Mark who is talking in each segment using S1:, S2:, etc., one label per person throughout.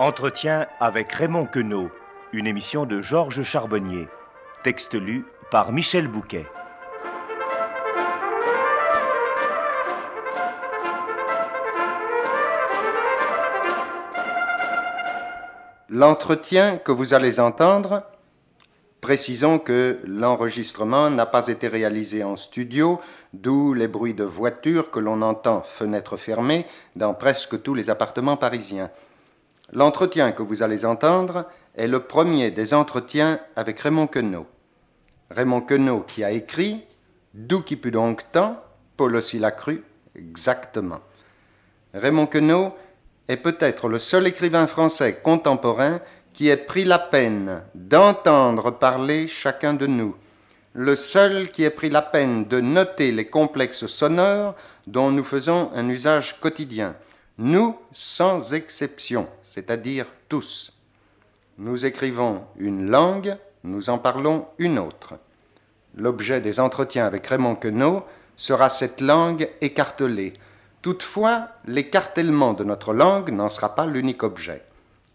S1: Entretien avec Raymond Queneau, une émission de Georges Charbonnier. Texte lu par Michel Bouquet.
S2: L'entretien que vous allez entendre, précisons que l'enregistrement n'a pas été réalisé en studio, d'où les bruits de voitures que l'on entend fenêtres fermées dans presque tous les appartements parisiens. L'entretien que vous allez entendre est le premier des entretiens avec Raymond Queneau. Raymond Queneau qui a écrit D'où qui put donc tant Paul aussi l'a cru, exactement. Raymond Queneau est peut-être le seul écrivain français contemporain qui ait pris la peine d'entendre parler chacun de nous, le seul qui ait pris la peine de noter les complexes sonores dont nous faisons un usage quotidien, nous sans exception, c'est-à-dire tous. Nous écrivons une langue, nous en parlons une autre. L'objet des entretiens avec Raymond Queneau sera cette langue écartelée, Toutefois, l'écartèlement de notre langue n'en sera pas l'unique objet.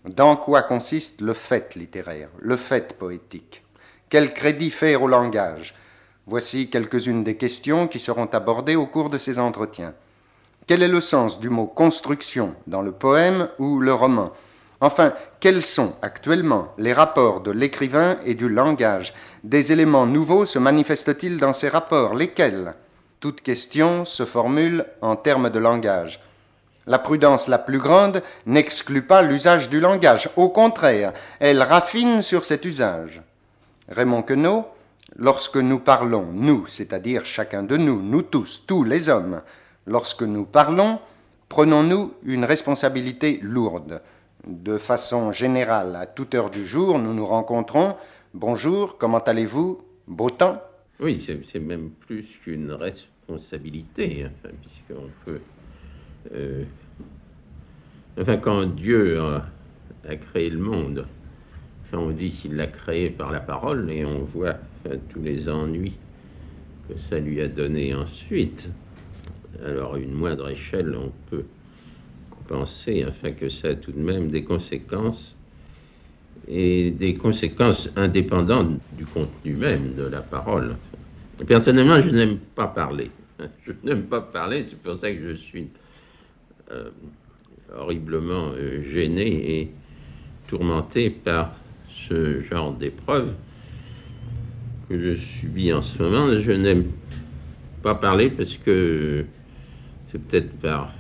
S2: Dans quoi consiste le fait littéraire, le fait poétique? Quel crédit faire au langage? Voici quelques-unes des questions qui seront abordées au cours de ces entretiens. Quel est le sens du mot construction dans le poème ou le roman Enfin, quels sont actuellement les rapports de l'écrivain et du langage Des éléments nouveaux se manifestent-ils dans ces rapports Lesquels? Toute question se formule en termes de langage. La prudence la plus grande n'exclut pas l'usage du langage. Au contraire, elle raffine sur cet usage. Raymond Queneau, lorsque nous parlons, nous, c'est-à-dire chacun de nous, nous tous, tous les hommes, lorsque nous parlons, prenons-nous une responsabilité lourde. De façon générale, à toute heure du jour, nous nous rencontrons. Bonjour, comment allez-vous Beau temps?
S3: Oui, c'est même plus qu'une responsabilité enfin, puisqu'on peut. Euh, enfin, quand Dieu a, créé le monde, on dit qu'il l'a créé par la parole et on voit tous les ennuis que ça lui a donné ensuite. Alors, une moindre échelle, on peut penser enfin, que ça a tout de même des conséquences et des conséquences indépendantes du contenu même de la parole. Personnellement, je n'aime pas parler. Je n'aime pas parler, c'est pour ça que je suis euh, horriblement euh, gêné et tourmenté par ce genre d'épreuve que je subis en ce moment. Je n'aime pas parler parce que c'est peut-être par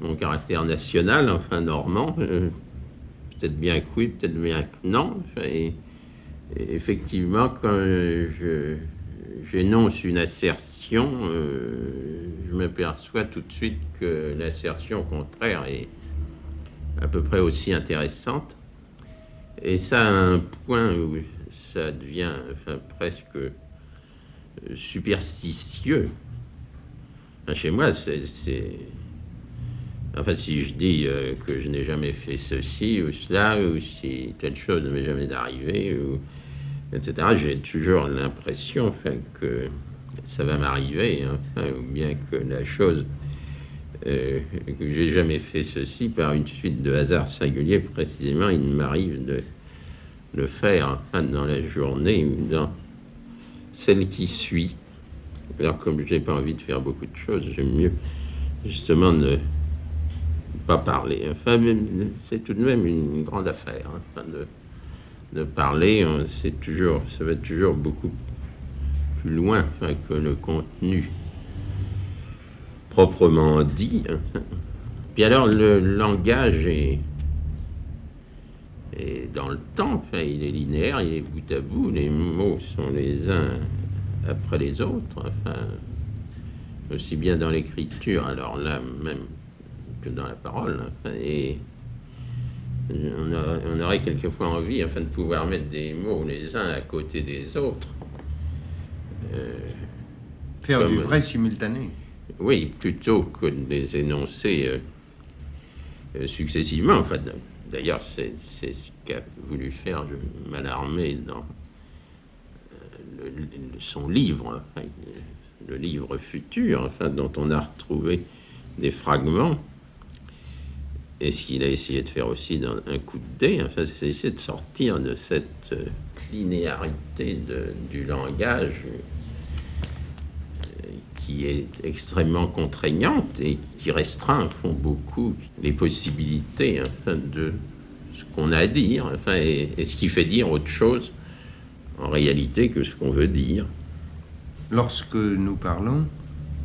S3: mon caractère national, enfin normand, euh, peut-être bien que oui, peut-être bien que non. et effectivement, quand j'énonce une assertion, euh, je m'aperçois tout de suite que l'assertion contraire est à peu près aussi intéressante. Et ça a un point où ça devient presque euh, chez moi, c'est... Enfin, si je dis euh, que je n'ai jamais fait ceci ou cela, ou si telle chose ne m'est jamais arrivé, ou etc. J'ai toujours l'impression que ça va m'arriver, ou bien que la chose, euh, que j'ai jamais fait ceci par une suite de hasards singuliers, précisément, il m'arrive de le faire dans la journée ou dans celle qui suit. Alors, comme je n'ai pas envie de faire beaucoup de choses, j'aime mieux justement ne pas parler. Enfin, c'est tout de même une grande affaire hein, de de parler, c'est toujours, ça va toujours beaucoup plus loin que le contenu proprement dit. Hein. Puis alors le langage est, dans le temps, il est linéaire, il est bout à bout, les mots sont les uns après les autres, aussi bien dans l'écriture, alors là même que dans la parole. et on, aurait quelquefois envie, afin de pouvoir mettre des mots les uns à côté des autres.
S2: Euh, Faire du vrai simultané.
S3: Oui, plutôt que de les énoncer euh, euh, successivement. Enfin, D'ailleurs, c'est ce qu'a voulu faire Malarmé dans son livre, le livre futur, enfin, dont on a retrouvé des fragments Et ce qu'il a essayé de faire aussi dans un coup de dé, enfin, c'est essayer de sortir de cette euh, linéarité du langage euh, qui est extrêmement contraignante et qui restreint font beaucoup les possibilités de ce qu'on a à dire, enfin, et, ce qui fait dire autre chose en réalité que ce qu'on veut dire.
S2: Lorsque nous parlons,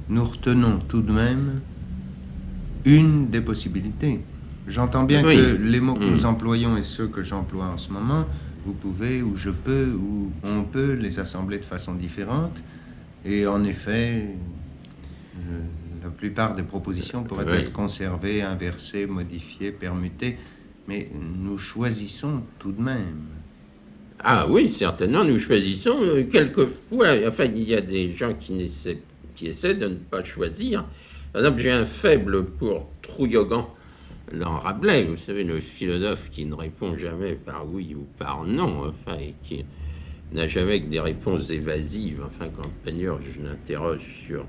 S2: nous retenons tout de même une des possibilités. J'entends bien que les mots que nous mm. employons et ceux que j'emploie en ce moment, vous pouvez, ou je peux, ou on peut les assembler de façon différente. Et en effet, euh, la plupart des propositions pourraient être conservées, inversées, modifiées, permutées, mais nous choisissons tout de même.
S3: Ah oui, certainement, nous choisissons. Euh, quelquefois, enfin, il y a des gens qui essaient, qui essaient de ne pas choisir. Par exemple, j'ai un faible pour Trouillogan dans Rabelais, vous savez, le philosophe qui ne répond jamais par oui ou par non, enfin, et qui n'a jamais que des réponses évasives. Enfin, quand d'ailleurs je l'interroge sur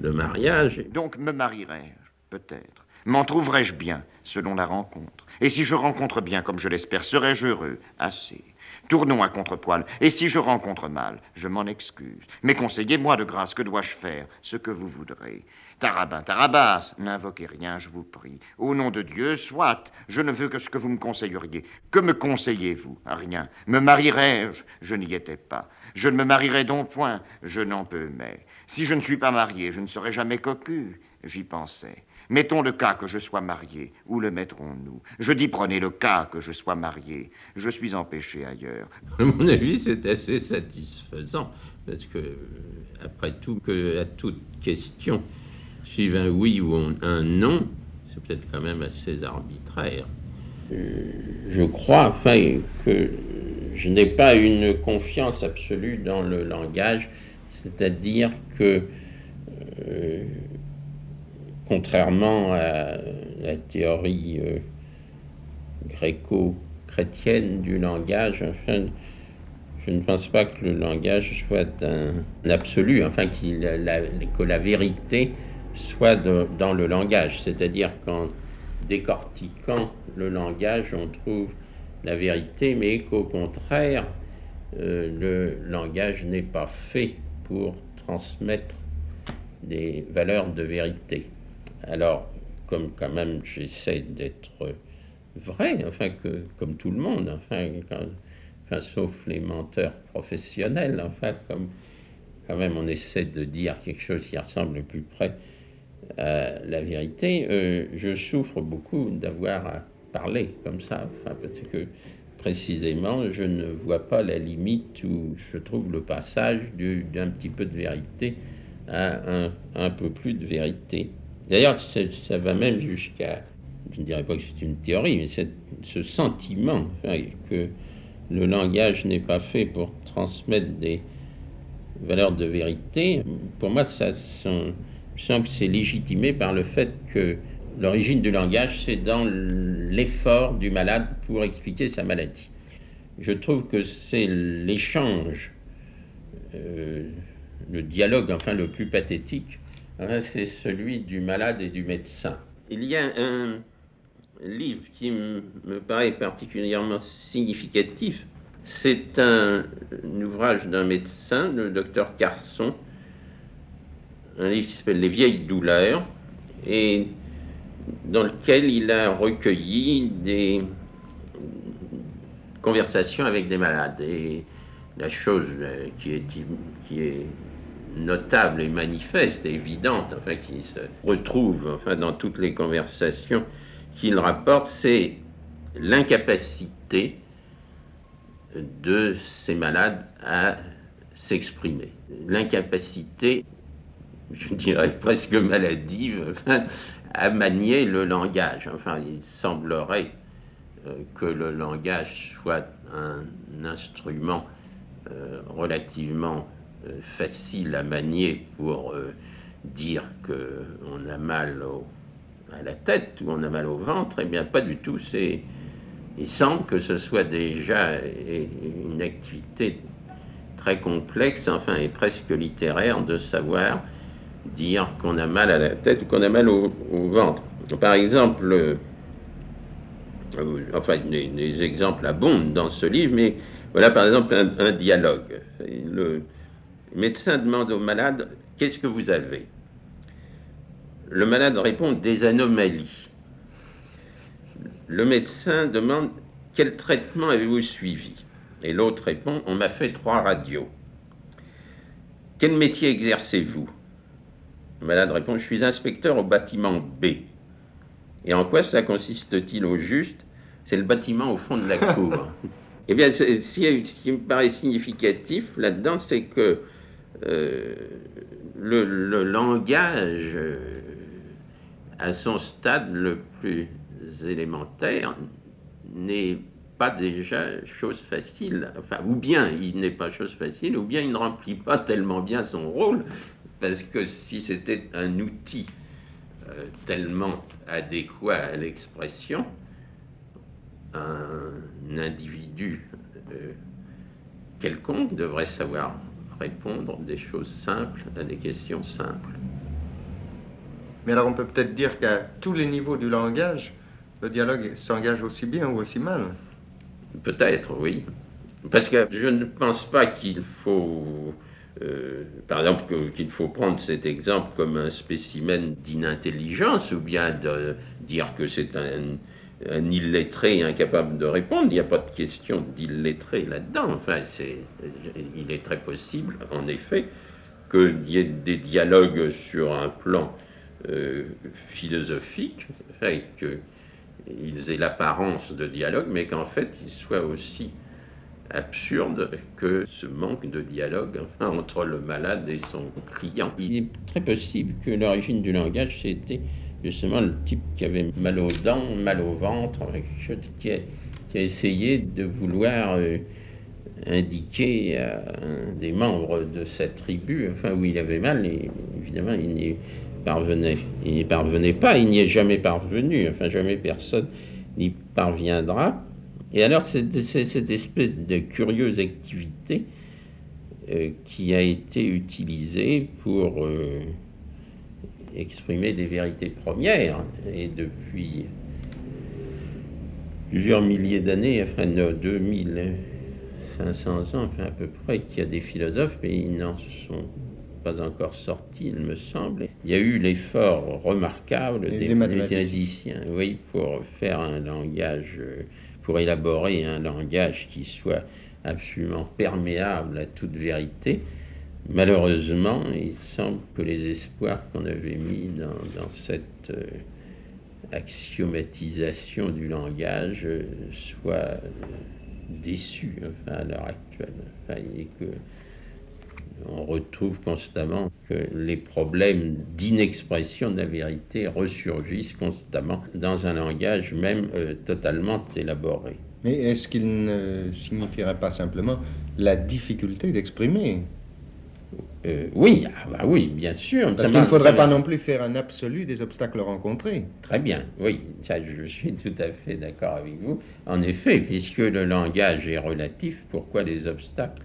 S3: le mariage.
S1: Donc me marierai-je, peut-être? M'en trouverai-je bien, selon la rencontre? Et si je rencontre bien, comme je l'espère, serai-je heureux? Assez. Tournons à contrepoil. Et si je rencontre mal, je m'en excuse. Mais conseillez-moi de grâce, que dois-je faire? Ce que vous voudrez. Tarabin, Tarabas, n'invoquez rien, je vous prie. Au nom de Dieu, soit, je ne veux que ce que vous me conseilleriez. Que me conseillez-vous? Rien. Me marierai-je? Je n'y étais pas. Je ne me marierai donc point, je n'en peux mais. Si je ne suis pas marié, je ne serai jamais cocu. J'y pensais. Mettons le cas que je sois marié. Où le mettrons-nous? Je dis prenez le cas que je sois marié. Je suis empêché ailleurs.
S3: À mon avis, c'est assez satisfaisant. Parce que, après tout, que à toute question suivre un oui ou un non, c'est peut-être quand même assez arbitraire. Euh, je crois enfin, que je n'ai pas une confiance absolue dans le langage, c'est-à-dire que, euh, contrairement à la théorie euh, gréco-chrétienne du langage, enfin, je ne pense pas que le langage soit un, absolu, enfin que la vérité soit dans le langage, c'est-à-dire qu'en décortiquant le langage, on trouve la vérité, mais qu'au contraire, euh, le langage n'est pas fait pour transmettre des valeurs de vérité. Alors, comme quand même j'essaie d'être vrai, enfin que comme tout le monde, enfin, enfin sauf les menteurs professionnels, enfin comme quand même on essaie de dire quelque chose qui ressemble le plus près la vérité, euh, je souffre beaucoup d'avoir à parler comme ça, enfin, parce que précisément, je ne vois pas la limite où je trouve le passage d'un petit peu de vérité à un, un peu plus de vérité. D'ailleurs, ça, va même jusqu'à, je ne dirais pas que c'est une théorie, mais ce sentiment que le langage n'est pas fait pour transmettre des valeurs de vérité, pour moi, ça que c'est légitimé par le fait que l'origine du langage, c'est dans l'effort du malade pour expliquer sa maladie. Je trouve que c'est l'échange, euh, le dialogue, enfin le plus pathétique, c'est celui du malade et du médecin. Il y a un livre qui me paraît particulièrement significatif. C'est un, un ouvrage d'un médecin, le docteur Carson, un livre qui s'appelle Les vieilles douleurs, et dans lequel il a recueilli des conversations avec des malades. Et la chose euh, qui est, qui est notable et manifeste évidente, enfin, qui se retrouve enfin, dans toutes les conversations qu'il rapporte, c'est l'incapacité de ces malades à s'exprimer. L'incapacité je dirais presque maladive, à manier le langage. Enfin, il semblerait euh, que le langage soit un instrument euh, relativement facile à manier pour dire qu'on a mal à la tête ou on a mal au ventre. Eh bien, pas du tout. C'est, il semble que ce soit déjà une activité très complexe, enfin, et presque littéraire de savoir dire qu'on a mal à la tête ou qu'on a mal au, ventre. Par exemple, Euh, enfin, les, exemples abondent dans ce livre, mais voilà par exemple un, dialogue. Médecin demande au malade Qu'est-ce que vous avez? Le malade répond Des anomalies. Le médecin demande Quel traitement avez-vous suivi? Et l'autre répond On m'a fait trois radios. Quel métier exercez-vous? Le malade répond Je suis inspecteur au bâtiment B. Et en quoi cela consiste-t-il au juste? C'est le bâtiment au fond de la cour. eh bien, ce qui me paraît significatif là-dedans, c'est que euh, le, langage, euh, à son stade le plus élémentaire, n'est pas déjà chose facile. Enfin, ou bien il n'est pas chose facile, ou bien il ne remplit pas tellement bien son rôle, parce que si c'était un outil euh, tellement adéquat à l'expression, un individu quelconque devrait savoir répondre des choses simples à des questions simples.
S2: Mais alors on peut peut-être dire qu'à tous les niveaux du langage, le dialogue s'engage aussi bien ou aussi mal.
S3: Peut-être, oui. Parce que je ne pense pas qu'il faut euh, par exemple, qu'il faut prendre cet exemple comme un spécimen d'inintelligence, ou bien de dire que c'est un, illettré incapable de répondre. Il n'y a pas de question d'illettré là-dedans. Enfin, il est très possible, en effet, qu'il y ait des dialogues sur un plan euh, philosophique, et qu'ils aient l'apparence de dialogue, mais qu'en fait, ils soient aussi absurde que ce manque de dialogue entre le malade et son client. Il est très possible que l'origine du langage, c'était justement le type qui avait mal aux dents, mal au ventre, qui a, essayé de vouloir euh, indiquer à des membres de sa tribu, enfin où il avait mal, et évidemment il n'y parvenait, il n'y parvenait pas, il n'y est jamais parvenu, enfin jamais personne n'y parviendra. Et alors, c'est cette espèce de curieuse activité euh, qui a été utilisée pour euh, exprimer des vérités premières. Et depuis plusieurs milliers d'années, enfin, 2500 ans, enfin, à peu près, qu'il y a des philosophes, mais ils n'en sont pas encore sortis, il me semble. Il y a eu l'effort remarquable des, des musiciens, oui, pour faire un langage. Pour élaborer un langage qui soit absolument perméable à toute vérité. Malheureusement, il semble que les espoirs qu'on avait mis dans, cette euh, axiomatisation du langage euh, soient euh, déçus à l'heure actuelle. et que on retrouve constamment que les problèmes d'inexpression de la vérité ressurgissent constamment dans un langage même totalement élaboré.
S2: Mais est-ce qu'il ne signifierait pas simplement la difficulté d'exprimer
S3: euh, oui, ah bah oui, bien sûr.
S2: Parce qu'il ne faudrait pas non plus faire un absolu des obstacles rencontrés.
S3: Très bien, oui, ça, je suis tout à fait d'accord avec vous. En effet, puisque le langage est relatif, pourquoi les obstacles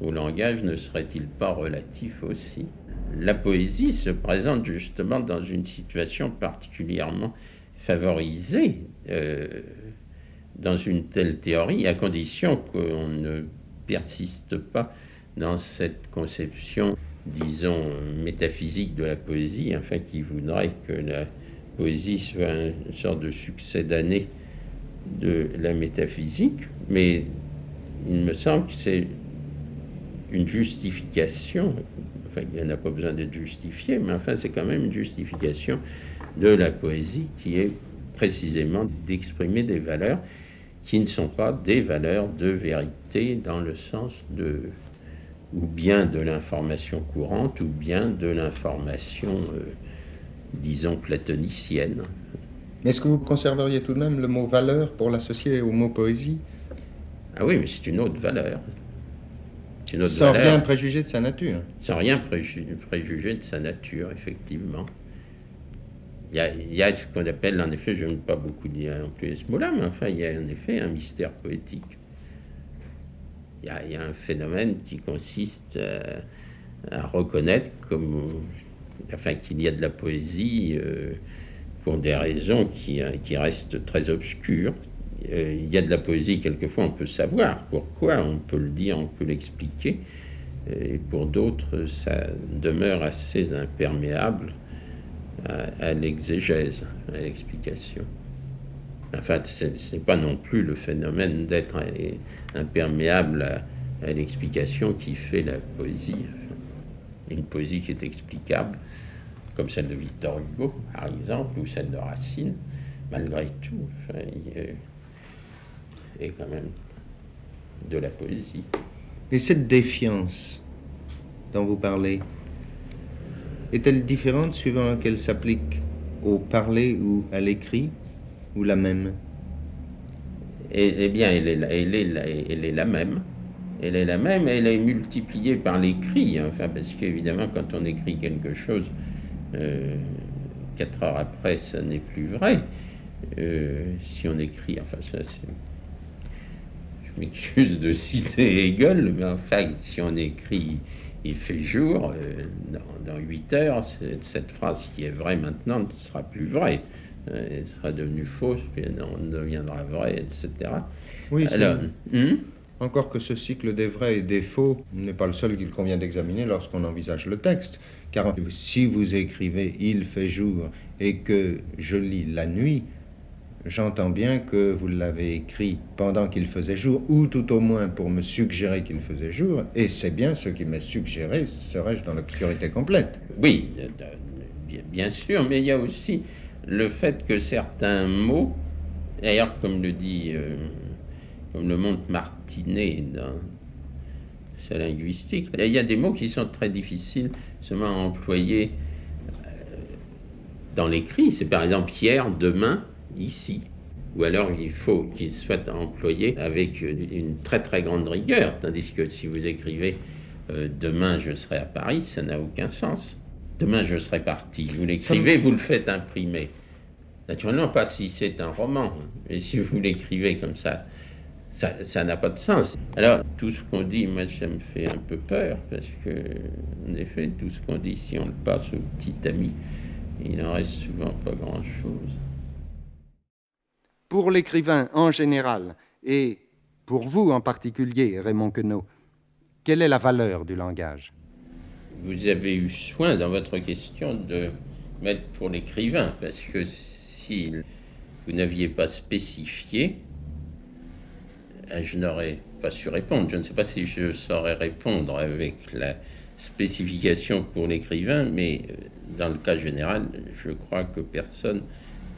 S3: au langage ne serait-il pas relatif aussi? La poésie se présente justement dans une situation particulièrement favorisée euh, dans une telle théorie, à condition qu'on ne persiste pas dans cette conception, disons, métaphysique de la poésie, enfin qui voudrait que la poésie soit une sorte de succès d'année de la métaphysique, mais il me semble que c'est une justification, enfin il n'y en a pas besoin d'être justifié, mais enfin c'est quand même une justification de la poésie qui est précisément d'exprimer des valeurs qui ne sont pas des valeurs de vérité dans le sens de ou bien de l'information courante ou bien de l'information, euh, disons, platonicienne.
S2: Est-ce que vous conserveriez tout de même le mot valeur pour l'associer au mot poésie?
S3: Ah oui, mais c'est une autre valeur.
S2: Sans rien préjuger de sa nature.
S3: Sans rien préjuger de sa nature, effectivement. Il y, a, ce qu'on appelle, en effet, je n'aime pas beaucoup dire non plus ce mot-là, mais enfin, il y a en effet un mystère poétique. Il y a, un phénomène qui consiste à, reconnaître comme, qu'il y a de la poésie euh, pour des raisons qui, qui restent très obscures, euh, il y a de la poésie, quelquefois on peut savoir pourquoi, on peut le dire, on peut l'expliquer. Et pour d'autres, ça demeure assez imperméable à, l'exégèse, à l'explication. Enfin, ce n'est pas non plus le phénomène d'être imperméable à, l'explication qui fait la poésie. Une poésie qui est explicable, comme celle de Victor Hugo, par exemple, ou celle de Racine, malgré tout, est quand même de la poésie.
S2: Et cette défiance dont vous parlez, est-elle différente suivant qu'elle s'applique au parler ou à l'écrit, ou la même?
S3: Eh, eh bien, elle est, elle, est, elle est la même. Elle est la même, elle est multipliée par l'écrit, hein. enfin, parce qu'évidemment, quand on écrit quelque chose, euh, quatre heures après, ça n'est plus vrai. Euh, si on écrit, enfin, ça, je m'excuse de citer Hegel, mais enfin, si on écrit il fait jour, euh, dans, huit 8 heures, cette phrase qui est vraie maintenant ne sera plus vraie. Euh, elle sera devenue fausse, puis elle deviendra vraie, etc.
S2: Oui, Alors, hmm? encore que ce cycle des vrais et des faux n'est pas le seul qu'il convient d'examiner lorsqu'on envisage le texte. Car si vous écrivez Il fait jour et que je lis la nuit, J'entends bien que vous l'avez écrit pendant qu'il faisait jour, ou tout au moins pour me suggérer qu'il faisait jour, et c'est bien ce qui m'est suggéré, serais-je dans l'obscurité complète
S3: Oui, bien sûr, mais il y a aussi le fait que certains mots, d'ailleurs comme le dit, euh, comme le montre Martinet dans sa linguistique, il y a des mots qui sont très difficiles seulement à employer euh, dans l'écrit. C'est par exemple hier, demain, ici. Ou alors il faut qu'il soit employé avec une très très grande rigueur, tandis que si vous écrivez euh, demain je serai à Paris, ça n'a aucun sens. Demain je serai parti. Vous l'écrivez, vous le faites imprimer. Naturellement, pas si c'est un roman, mais si vous l'écrivez comme ça, ça n'a pas de sens. Alors, tout ce qu'on dit, moi, ça me fait un peu peur, parce que, en effet, tout ce qu'on dit, si on le passe au petit ami, il n'en reste souvent pas grand-chose
S2: pour l'écrivain en général et pour vous en particulier, Raymond Queneau, quelle est la valeur du langage?
S3: Vous avez eu soin dans votre question de mettre pour l'écrivain, parce que si vous n'aviez pas spécifié, je n'aurais pas su répondre. Je ne sais pas si je saurais répondre avec la spécification pour l'écrivain, mais euh, dans le cas général, je crois que personne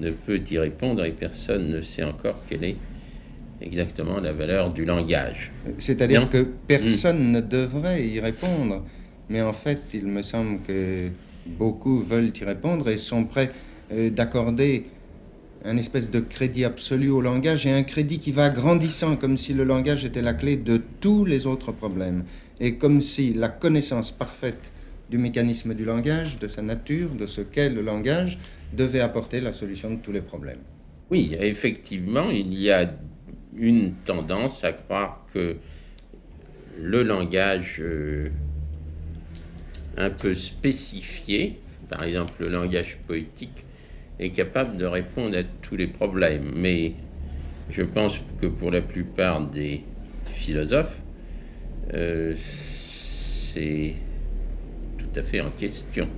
S3: ne peut y répondre et personne ne sait encore quelle est exactement la valeur du langage.
S2: C'est-à-dire que personne ne devrait y répondre, mais en fait, il me semble que beaucoup veulent y répondre et sont prêts euh, d'accorder un espèce de crédit absolu au langage et un crédit qui va grandissant, comme si le langage était la clé de tous les autres problèmes, et comme si la connaissance parfaite du mécanisme du langage, de sa nature, de ce qu'est le langage, devait apporter la solution de tous les problèmes.
S3: Oui, effectivement, il y a une tendance à croire que le langage euh, un peu spécifié, par exemple le langage poétique, est capable de répondre à tous les problèmes. Mais je pense que pour la plupart des philosophes, euh, c'est tout à fait en question.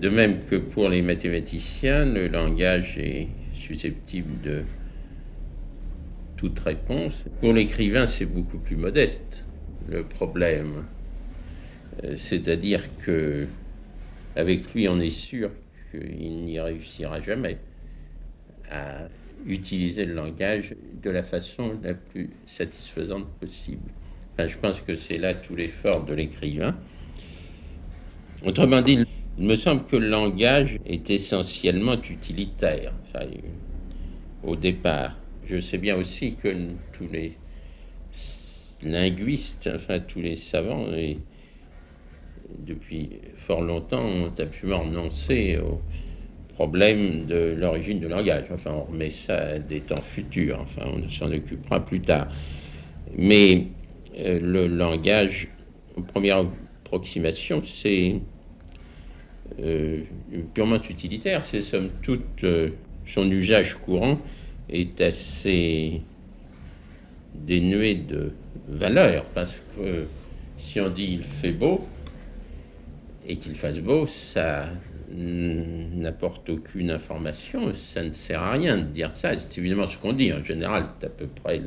S3: De même que pour les mathématiciens, le langage est susceptible de toute réponse. Pour l'écrivain, c'est beaucoup plus modeste le problème. Euh, c'est-à-dire que avec lui, on est sûr qu'il n'y réussira jamais à utiliser le langage de la façon la plus satisfaisante possible. je pense que c'est là tout l'effort de l'écrivain. Autrement dit, il me semble que le langage est essentiellement utilitaire au départ. Je sais bien aussi que tous les linguistes, enfin tous les savants, et depuis fort longtemps, ont absolument renoncé au problème de l'origine du langage. Enfin, on remet ça à des temps futurs, enfin, on s'en occupera plus tard. Mais euh, le langage, première approximation, c'est euh, purement utilitaire, c'est somme toute euh, son usage courant est assez dénué de valeur, parce que si on dit il fait beau, et qu'il fasse beau, ça n'apporte aucune information, ça ne sert à rien de dire ça. C'est évidemment ce qu'on dit en général, c'est à peu près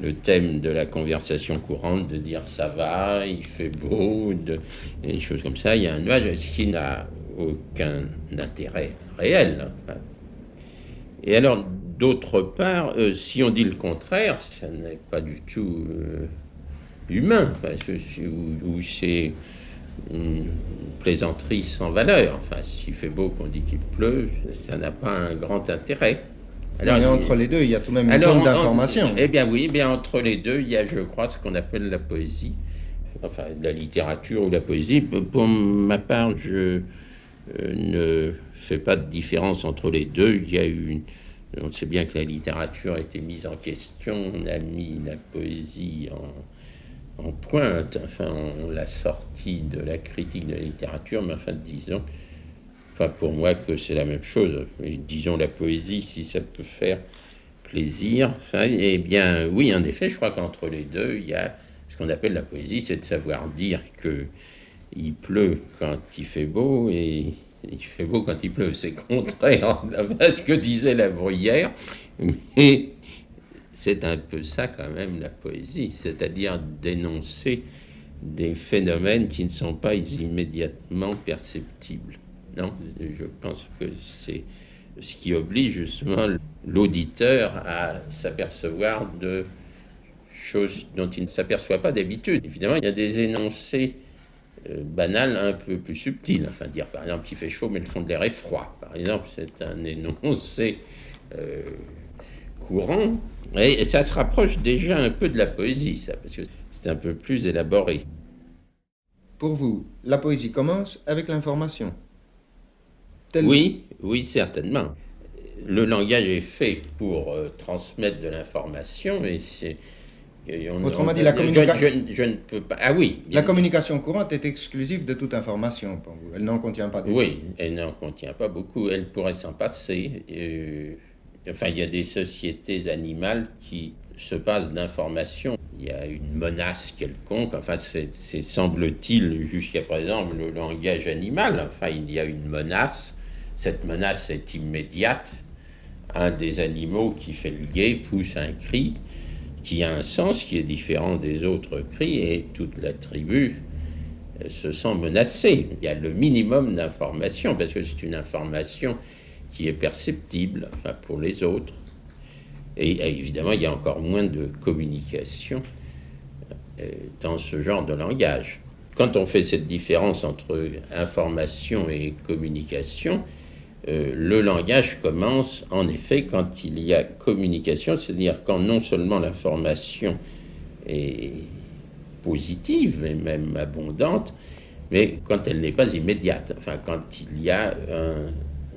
S3: le, thème de la conversation courante de dire ça va, il fait beau, de, des choses comme ça. Il y a un nuage, ce qui n'a aucun intérêt réel. Et alors, d'autre part, euh, si on dit le contraire, ça n'est pas du tout euh, humain, ou c'est une plaisanterie sans valeur. Enfin, s'il fait beau qu'on dit qu'il pleut, ça n'a pas un grand intérêt.
S2: Alors, Mais entre les deux, il y a tout de même une zone d'information.
S3: Eh bien oui, bien entre les deux, il y a, je crois, ce qu'on appelle la poésie, enfin la littérature ou la poésie. Pour ma part, je euh, ne fais pas de différence entre les deux. Il y a une, on sait bien que la littérature a été mise en question. On a mis la poésie en en pointe, enfin, on l'a sorti de la critique de la littérature, mais enfin, disons, enfin, pour moi, que c'est la même chose. disons la poésie, si ça peut faire plaisir. Enfin, eh bien, oui, en effet, je crois qu'entre les deux, il y a ce qu'on appelle la poésie, c'est de savoir dire que il pleut quand il fait beau et il fait beau quand il pleut. C'est contraire à ce que disait la bruyère, mais c'est un peu ça quand même la poésie, c'est-à-dire dénoncer des phénomènes qui ne sont pas immédiatement perceptibles. Non, je pense que c'est ce qui oblige justement l'auditeur à s'apercevoir de choses dont il ne s'aperçoit pas d'habitude. Évidemment, il y a des énoncés euh, banals un peu plus subtils. Enfin, dire par exemple qu'il fait chaud mais le fond de l'air est froid. Par exemple, c'est un énoncé euh, courant et ça se rapproche déjà un peu de la poésie, ça, parce que c'est un peu plus élaboré.
S2: Pour vous, la poésie commence avec l'information
S3: Oui, oui, certainement. Le langage est fait pour euh, transmettre de l'information et c'est.
S2: Autrement dit, la communication.
S3: Je, ne peux pas. Ah oui.
S2: La communication courante est exclusive de toute information pour vous. Elle n'en contient pas.
S3: Oui, elle n'en contient pas beaucoup. Elle pourrait s'en passer. Euh, Enfin, il y a des sociétés animales qui se passent d'informations. Il y a une menace quelconque. Enfin, c'est semble-t-il jusqu'à présent le langage animal. Enfin, il y a une menace. Cette menace est immédiate. Un des animaux qui fait le guet pousse un cri qui a un sens qui est différent des autres cris et toute la tribu euh, se sent menacée. Il y a le minimum d'information parce que c'est une information qui est perceptible pour les autres. Et, évidemment, il y a encore moins de communication euh, dans ce genre de langage. Quand on fait cette différence entre information et communication, euh, le langage commence en effet quand il y a communication, c'est-à-dire quand non seulement l'information est positive et même abondante, mais quand elle n'est pas immédiate, enfin quand il y a un,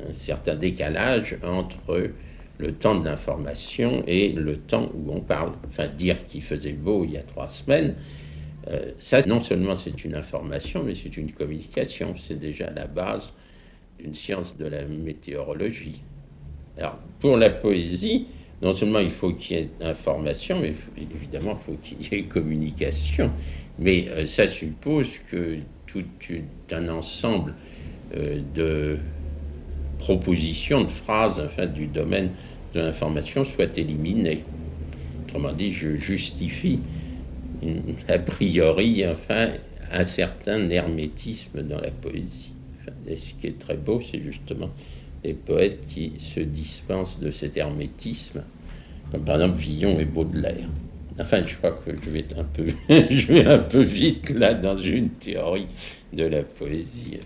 S3: un certain décalage entre le temps de l'information et le temps où on parle. Enfin, dire qu'il faisait beau il y a trois semaines, euh, ça, non seulement c'est une information, mais c'est une communication. C'est déjà la base d'une science de la météorologie. Alors, pour la poésie, non seulement il faut qu'il y ait information, mais évidemment, il faut qu'il y ait communication. Mais euh, ça suppose que tout un ensemble euh, de proposition de phrases enfin, du domaine de l'information soit éliminée. Autrement dit, je justifie a priori enfin, un certain hermétisme dans la poésie. et ce qui est très beau, c'est justement les poètes qui se dispensent de cet hermétisme, comme par exemple Villon et Baudelaire. Enfin, je crois que je vais un peu vite là dans une théorie de la poésie.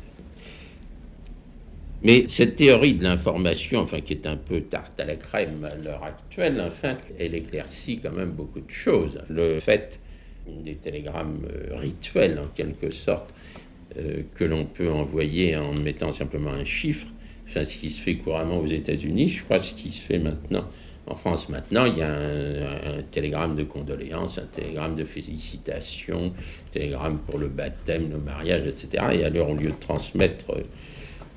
S3: Mais cette théorie de l'information, enfin, qui est un peu tarte à la crème à l'heure actuelle, enfin, elle éclaircit quand même beaucoup de choses. Le fait des télégrammes euh, rituels, en quelque sorte, euh, que l'on peut envoyer en mettant simplement un chiffre, enfin, ce qui se fait couramment aux États-Unis, je crois ce qui se fait maintenant en France maintenant, il y a un, télégramme de condoléances, un télégramme de félicitations, un télégramme pour le baptême, le mariage, etc. Et alors, au lieu de transmettre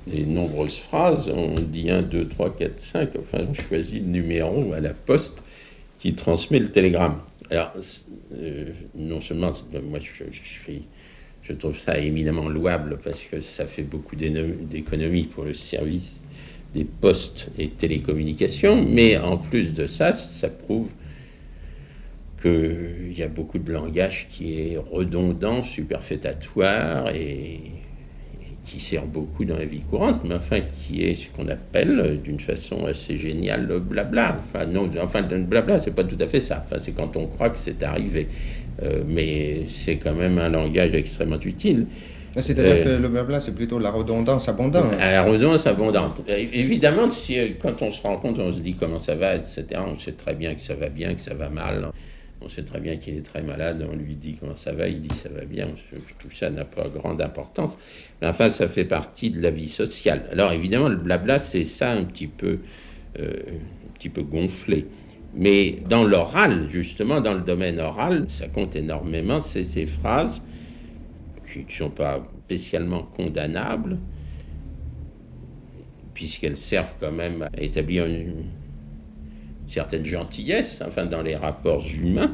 S3: des nombreuses phrases. On dit 1, 2, 3, 4, 5. Enfin, on choisit le numéro à la poste qui transmet le télégramme. Alors, euh, non seulement, moi je, je trouve ça éminemment louable parce que ça fait beaucoup d'économies pour le service des postes et télécommunications, mais en plus de ça, ça prouve qu'il y a beaucoup de langage qui est redondant, superfétatoire et qui sert beaucoup dans la vie courante, mais enfin qui est ce qu'on appelle d'une façon assez géniale le blabla. Enfin, non, enfin, le blabla, c'est pas tout à fait ça. Enfin, c'est quand on croit que c'est arrivé. Euh, mais c'est quand même un langage extrêmement utile.
S2: Ah, c'est-à-dire que euh, le blabla, c'est plutôt la redondance abondante.
S3: La redondance abondante. Euh, évidemment, si, quand on se rend compte, on se dit comment ça va, etc., on sait très bien que ça va bien, que ça va mal. On sait très bien qu'il est très malade, on lui dit comment ça va, il dit ça va bien, tout ça n'a pas grande importance. Mais enfin, ça fait partie de la vie sociale. Alors évidemment, le blabla, c'est ça un petit peu, euh, un petit peu gonflé. Mais dans l'oral, justement, dans le domaine oral, ça compte énormément, c'est ces phrases qui ne sont pas spécialement condamnables, puisqu'elles servent quand même à établir une, certaine gentillesse, enfin dans les rapports humains,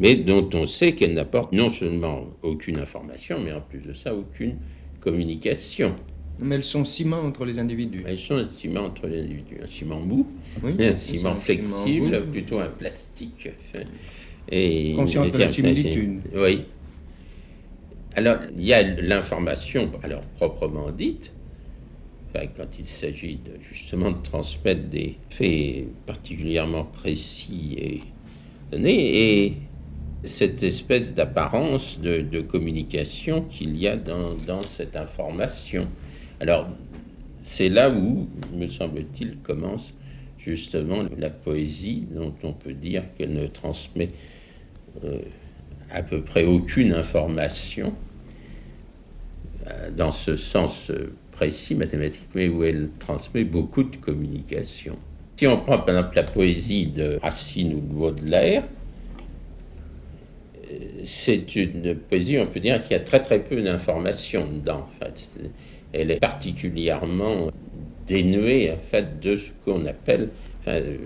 S3: mais dont on sait qu'elle n'apporte non seulement aucune information, mais en plus de ça, aucune communication.
S2: Mais elles sont ciment entre les individus.
S3: Elles sont un ciment entre les individus. Un ciment mou, un ciment flexible, plutôt un plastique.
S2: Et Conscience de la similitude.
S3: Oui. Alors, il y a l'information, alors proprement dite, quand il s'agit de, justement de transmettre des faits particulièrement précis et donnés, et cette espèce d'apparence de, communication qu'il y a dans, cette information. Alors, c'est là où, me semble-t-il, commence justement la poésie, dont on peut dire qu'elle ne transmet euh, à peu près aucune information euh, dans ce sens euh, précis mathématique, mais où elle transmet beaucoup de communication. Si on prend par exemple la poésie de Racine ou de Baudelaire, euh, c'est une poésie, on peut dire, qui a très très peu d'informations dedans. En fait. Elle est particulièrement dénuée en fait, de ce qu'on appelle enfin, euh,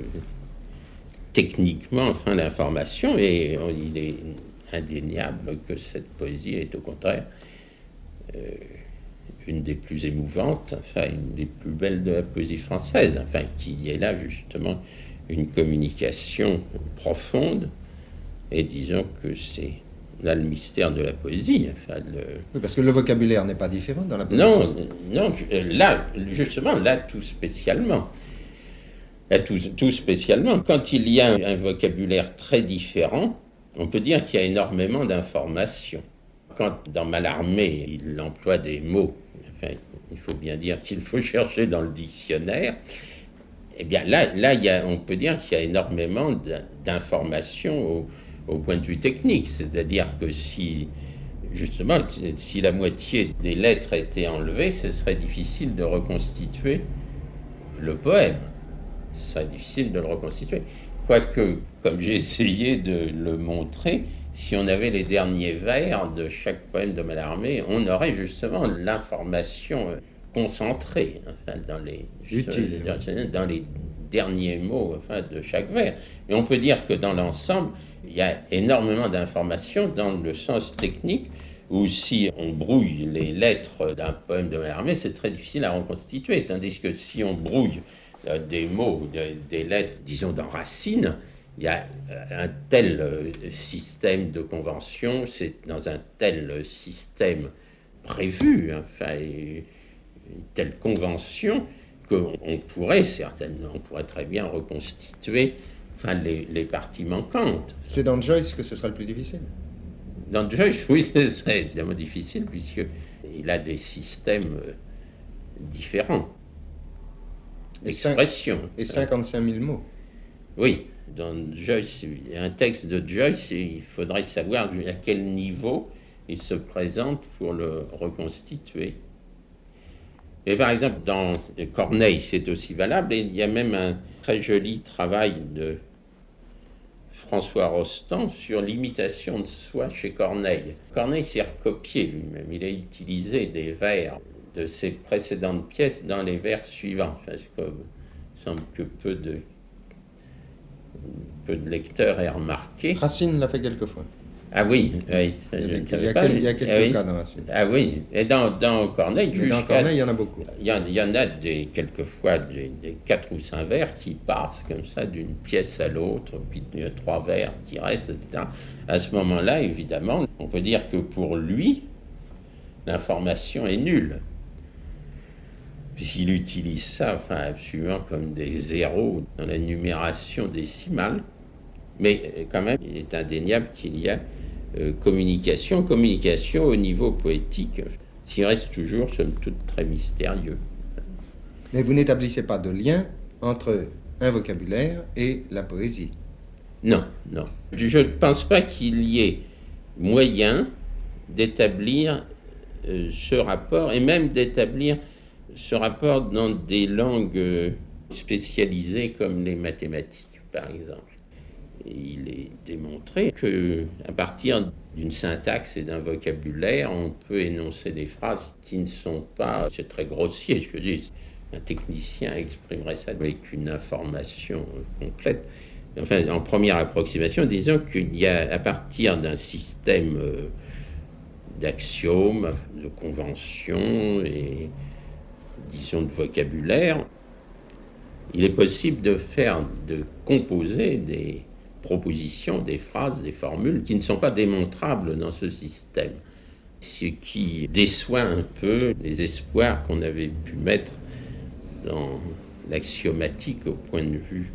S3: techniquement enfin, l'information, et il est indéniable que cette poésie est au contraire euh, une des plus émouvantes, enfin une des plus belles de la poésie française, enfin qu'il y ait là justement une communication profonde, et disons que c'est là le mystère de la poésie. Enfin,
S2: Oui, parce que le vocabulaire n'est pas différent dans la poésie.
S3: Non, non, là, justement, là tout spécialement. Là tout, tout spécialement. Quand il y a un vocabulaire très différent, on peut dire qu'il y a énormément d'informations. Quand dans Malarmé, il emploie des mots il faut bien dire qu'il faut chercher dans le dictionnaire. Eh bien, là, là il y a, on peut dire qu'il y a énormément d'informations au, point de vue technique. C'est-à-dire que si, justement, si la moitié des lettres étaient enlevées, ce serait difficile de reconstituer le poème. Ce serait difficile de le reconstituer. Quoique, comme j'ai essayé de le montrer, si on avait les derniers vers de chaque poème de Mallarmé, on aurait justement l'information concentrée dans, les, dans les derniers mots enfin, de chaque vers. Et on peut dire que dans l'ensemble, il y a énormément d'informations dans le sens technique, où si on brouille les lettres d'un poème de Mallarmé, c'est très difficile à reconstituer, tandis que si on brouille euh, des mots, des lettres, disons, dans Racine, il y a euh, un tel euh, système de convention, c'est dans un tel système prévu, hein, enfin, une telle convention, qu'on pourrait certainement, on pourrait très bien reconstituer enfin, les, les parties manquantes.
S2: C'est dans Joyce que ce sera le plus difficile
S3: Dans Joyce, oui, ce serait évidemment difficile, puisqu'il a des systèmes différents d'expression.
S2: Et 55 000 mots.
S3: Oui, dans Joyce, un texte de Joyce, il faudrait savoir à quel niveau il se présente pour le reconstituer. Et par exemple, dans Corneille, c'est aussi valable, et il y a même un très joli travail de François Rostand sur l'imitation de soi chez Corneille. Corneille s'est recopié lui-même, il a utilisé des vers de ses précédentes pièces dans les vers suivants. Enfin, il semble que peu de peu de lecteurs aient remarqué.
S2: Racine l'a fait quelquefois.
S3: Ah oui, oui.
S2: Ça, il, y a, il, y a quelques, il y a quelques ah, cas dans Racine.
S3: Ah oui, et dans, dans Corneille,
S2: dans Corneille, il y en a beaucoup.
S3: Il y en, il y en a des, quelquefois des, des, quatre ou cinq vers qui passent comme ça d'une pièce à l'autre, puis il y a trois vers qui restent, etc. À ce moment-là, évidemment, on peut dire que pour lui, l'information est nulle. Puisqu'il utilise ça, enfin, absolument comme des zéros dans la numération décimale. Mais quand même, il est indéniable qu'il y a euh, communication, communication au niveau poétique, qui reste toujours, somme toute, très mystérieux.
S2: Mais vous n'établissez pas de lien entre un vocabulaire et la poésie
S3: Non, non. Je ne pense pas qu'il y ait moyen d'établir euh, ce rapport et même d'établir ce rapport dans des langues euh, spécialisées comme les mathématiques, par exemple il est démontré que à partir d'une syntaxe et d'un vocabulaire, on peut énoncer des phrases qui ne sont pas, c'est très grossier ce que je dis, un technicien exprimerait ça avec une information complète. Enfin, en première approximation, disons qu'il y a à partir d'un système euh, d'axiomes, de conventions et disons de vocabulaire, il est possible de faire, de composer des, propositions, des phrases, des formules qui ne sont pas démontrables dans ce système. Ce qui déçoit un peu les espoirs qu'on avait pu mettre dans l'axiomatique au point de vue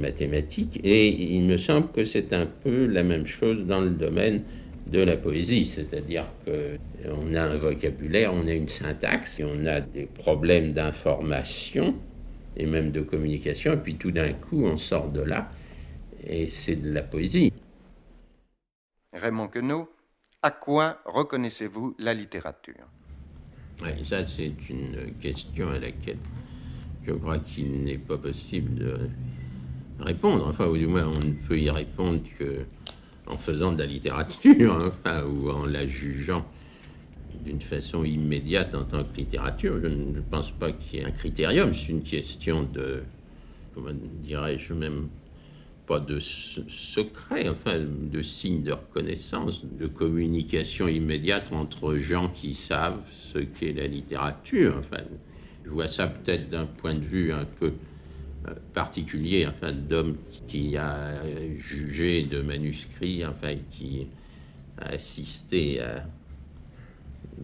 S3: mathématique. Et il me semble que c'est un peu la même chose dans le domaine de la poésie, c'est-à-dire qu'on a un vocabulaire, on a une syntaxe, et on a des problèmes d'information et même de communication, et puis tout d'un coup on sort de là et c'est de la poésie.
S2: Raymond Queneau, à quoi reconnaissez-vous la littérature?
S3: Ça, c'est une question à laquelle je crois qu'il n'est pas possible de répondre. Enfin, ou du moins, on ne peut y répondre que en faisant de la littérature, enfin, ou en la jugeant d'une façon immédiate en tant que littérature. Je ne pense pas qu'il y ait un critérium, c'est une question de, comment dirais-je même, pas de secret, enfin, de signes de reconnaissance, de communication immédiate entre gens qui savent ce qu'est la littérature. Enfin, je vois ça peut-être d'un point de vue un peu particulier, enfin, d'homme qui a jugé de manuscrits, enfin, qui a assisté à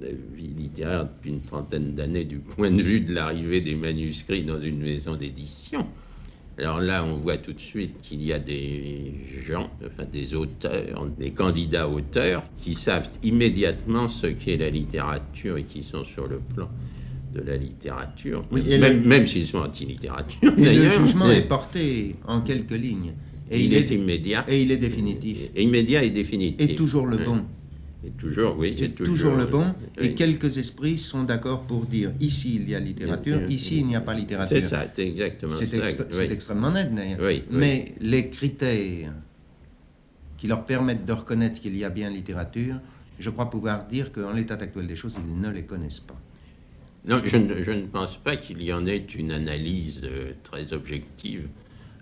S3: la vie littéraire depuis une trentaine d'années du point de vue de l'arrivée des manuscrits dans une maison d'édition. Alors là, on voit tout de suite qu'il y a des gens, des auteurs, des candidats auteurs, qui savent immédiatement ce qu'est la littérature et qui sont sur le plan de la littérature, même, s'ils sont anti-littérature.
S2: Et le jugement est porté en quelques lignes.
S3: Et il, est, immédiat.
S2: Et il est définitif.
S3: Et immédiat et définitif.
S2: Et toujours le bon.
S3: Et toujours, oui.
S2: C'est toujours, le bon. Et quelques esprits sont d'accord pour dire ici il y a littérature, ici il n'y a pas littérature.
S3: C'est ça, c'est exactement.
S2: C'est extrêmement net d'ailleurs. Mais les critères qui leur permettent de reconnaître qu'il y a bien littérature, je crois pouvoir dire qu'en l'état actuel des choses, ils ne les connaissent pas.
S3: Non, je ne, pense pas qu'il y en ait une analyse euh, très objective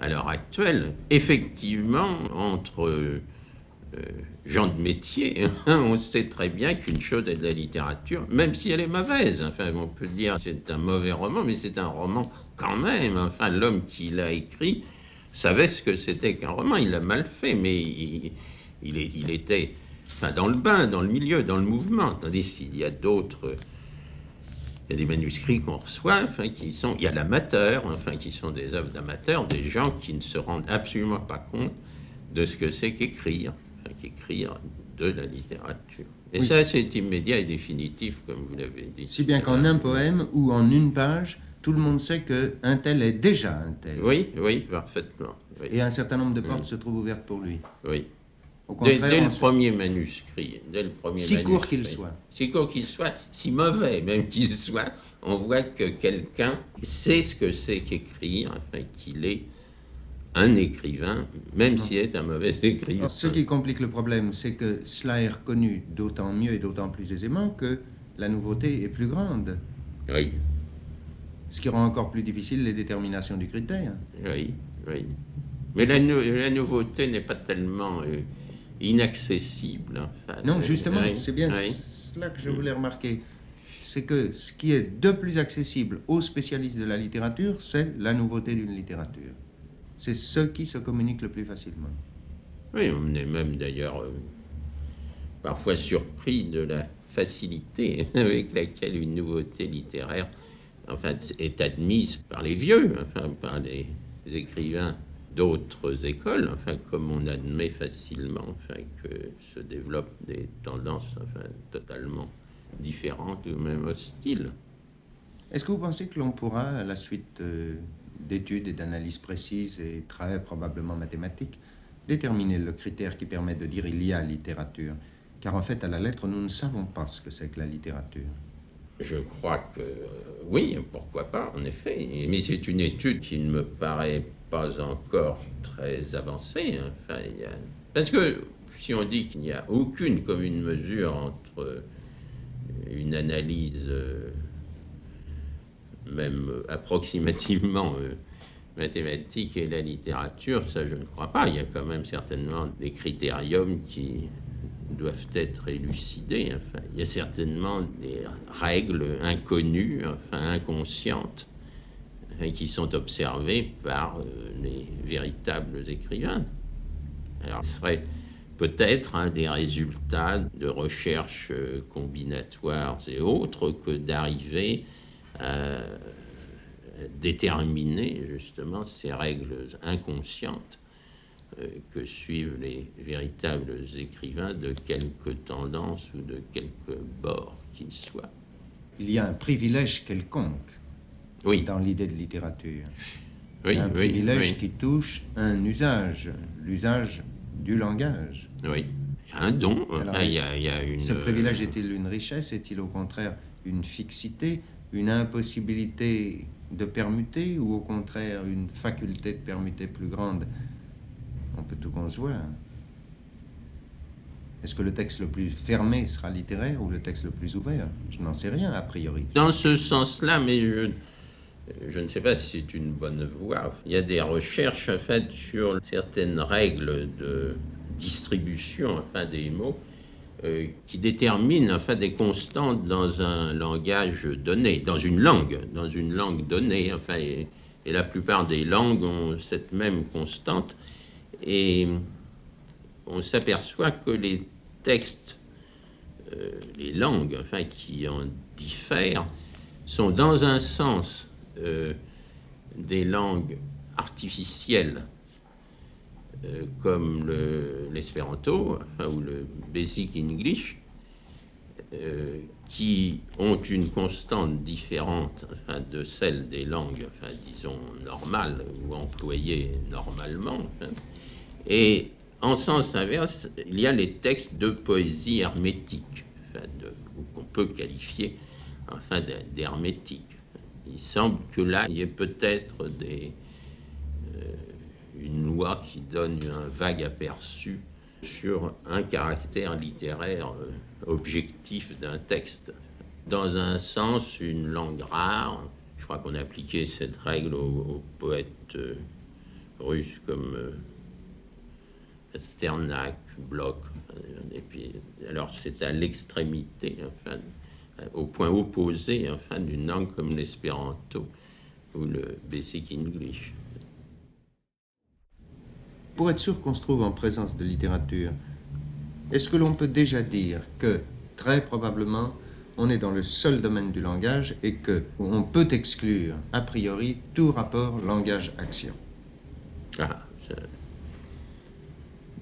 S3: à l'heure actuelle. Effectivement, entre euh, gens de métier, hein, on sait très bien qu'une chose est de la littérature, même si elle est mauvaise. Enfin, on peut dire c'est un mauvais roman, mais c'est un roman quand même. Enfin, l'homme qui l'a écrit savait ce que c'était qu'un roman. Il l'a mal fait, mais il, était dans le bain, dans le milieu, dans le mouvement. Tandis qu'il y a d'autres. Il y a des manuscrits qu'on reçoit, enfin, qui sont. Il y a l'amateur, enfin, qui sont des œuvres d'amateurs, des gens qui ne se rendent absolument pas compte de ce que c'est qu'écrire qu'écrire de la littérature. Et ça, c'est immédiat et définitif, comme vous l'avez dit.
S2: Si bien qu'en un poème ou en une page, tout le monde sait qu'un tel est déjà un tel.
S3: Oui, oui, parfaitement.
S2: Et un certain nombre de portes se trouvent ouvertes pour lui.
S3: Oui. Dès, le premier manuscrit, dès le premier
S2: si court qu'il soit.
S3: Si court qu'il soit, si mauvais même qu'il soit, on voit que quelqu'un sait ce que c'est qu'écrire, enfin, qu'il est un écrivain, même s'il est un mauvais écrivain.
S2: Ce qui complique le problème, c'est que cela est reconnu d'autant mieux et d'autant plus aisément que la nouveauté est plus grande.
S3: Oui.
S2: Ce qui rend encore plus difficile les déterminations du critère.
S3: Oui, oui. Mais la, nouveauté n'est pas tellement euh, inaccessible.
S2: non, justement, c'est bien cela que je voulais remarquer. C'est que ce qui est de plus accessible aux spécialistes de la littérature, c'est la nouveauté d'une littérature. C'est ce qui se communique le plus facilement.
S3: Oui, on est même d'ailleurs euh, parfois surpris de la facilité avec laquelle une nouveauté littéraire enfin, est admise par les vieux, enfin, par les écrivains d'autres écoles, enfin, comme on admet facilement enfin, que se développent des tendances enfin, totalement différentes ou même hostiles.
S2: Est-ce que vous pensez que l'on pourra, à la suite euh, d'études et d'analyses précises et très probablement mathématiques, déterminer le critère qui permet de dire il y a littérature? Car en fait, à la lettre, nous ne savons pas ce que c'est que la littérature.
S3: Je crois que oui, pourquoi pas, en effet. Mais c'est une étude qui ne me paraît pas encore très avancée. Enfin, Parce que si on dit qu'il n'y a aucune commune mesure entre une analyse, euh, même approximativement euh, mathématique et la littérature, ça je ne crois pas. Il y a quand même certainement des critériums qui doivent être élucidés. Il y a certainement des règles inconnues, inconscientes, hein, qui sont observées par euh, les véritables écrivains. Alors, ce serait peut-être un des résultats de recherches euh, combinatoires et autres que d'arriver à déterminer justement ces règles inconscientes euh, que suivent les véritables écrivains de quelque tendance ou de quelque bord qu'ils soient.
S2: Il y a un privilège quelconque
S3: oui.
S2: dans l'idée de littérature.
S3: Oui,
S2: un privilège qui touche un usage, l'usage du langage.
S3: Oui, un don. il y
S2: a, une... Ce privilège est-il une richesse Est-il au contraire une fixité, une impossibilité de permuter ou au contraire une faculté de permuter plus grande? On peut tout concevoir. Est-ce que le texte le plus fermé sera littéraire ou le texte le plus ouvert? Je n'en sais rien, a priori.
S3: Dans ce sens-là, mais je, je, ne sais pas si c'est une bonne voie. Il y a des recherches faites sur certaines règles de distribution enfin, des mots euh, qui déterminent enfin, des constantes dans un langage donné, dans une langue, dans une langue donnée. Enfin, et la plupart des langues ont cette même constante. Et on s'aperçoit que les textes, euh, les langues, enfin, qui en diffèrent, sont dans un sens euh, des langues artificielles, euh, comme l'espéranto ou le basic English, qui ont une constante différente de celle des langues, disons, normales ou employées normalement. Et en sens inverse, il y a les textes de poésie hermétique, qu'on peut qualifier enfin, d'hermétique. Il semble que là, il y ait peut-être euh, une loi qui donne un vague aperçu sur un caractère littéraire euh, objectif d'un texte. Dans un sens, une langue rare, je crois qu'on a appliqué cette règle aux, poètes euh, russes comme Sternak, Bloch, alors c'est à l'extrémité, au point opposé enfin, d'une langue comme l'espéranto ou le basic English.
S2: Pour être sûr qu'on se trouve en présence de littérature, est-ce que l'on peut déjà dire que, très probablement, on est dans le seul domaine du langage et que on peut exclure, a priori, tout rapport langage-action?
S3: Ah,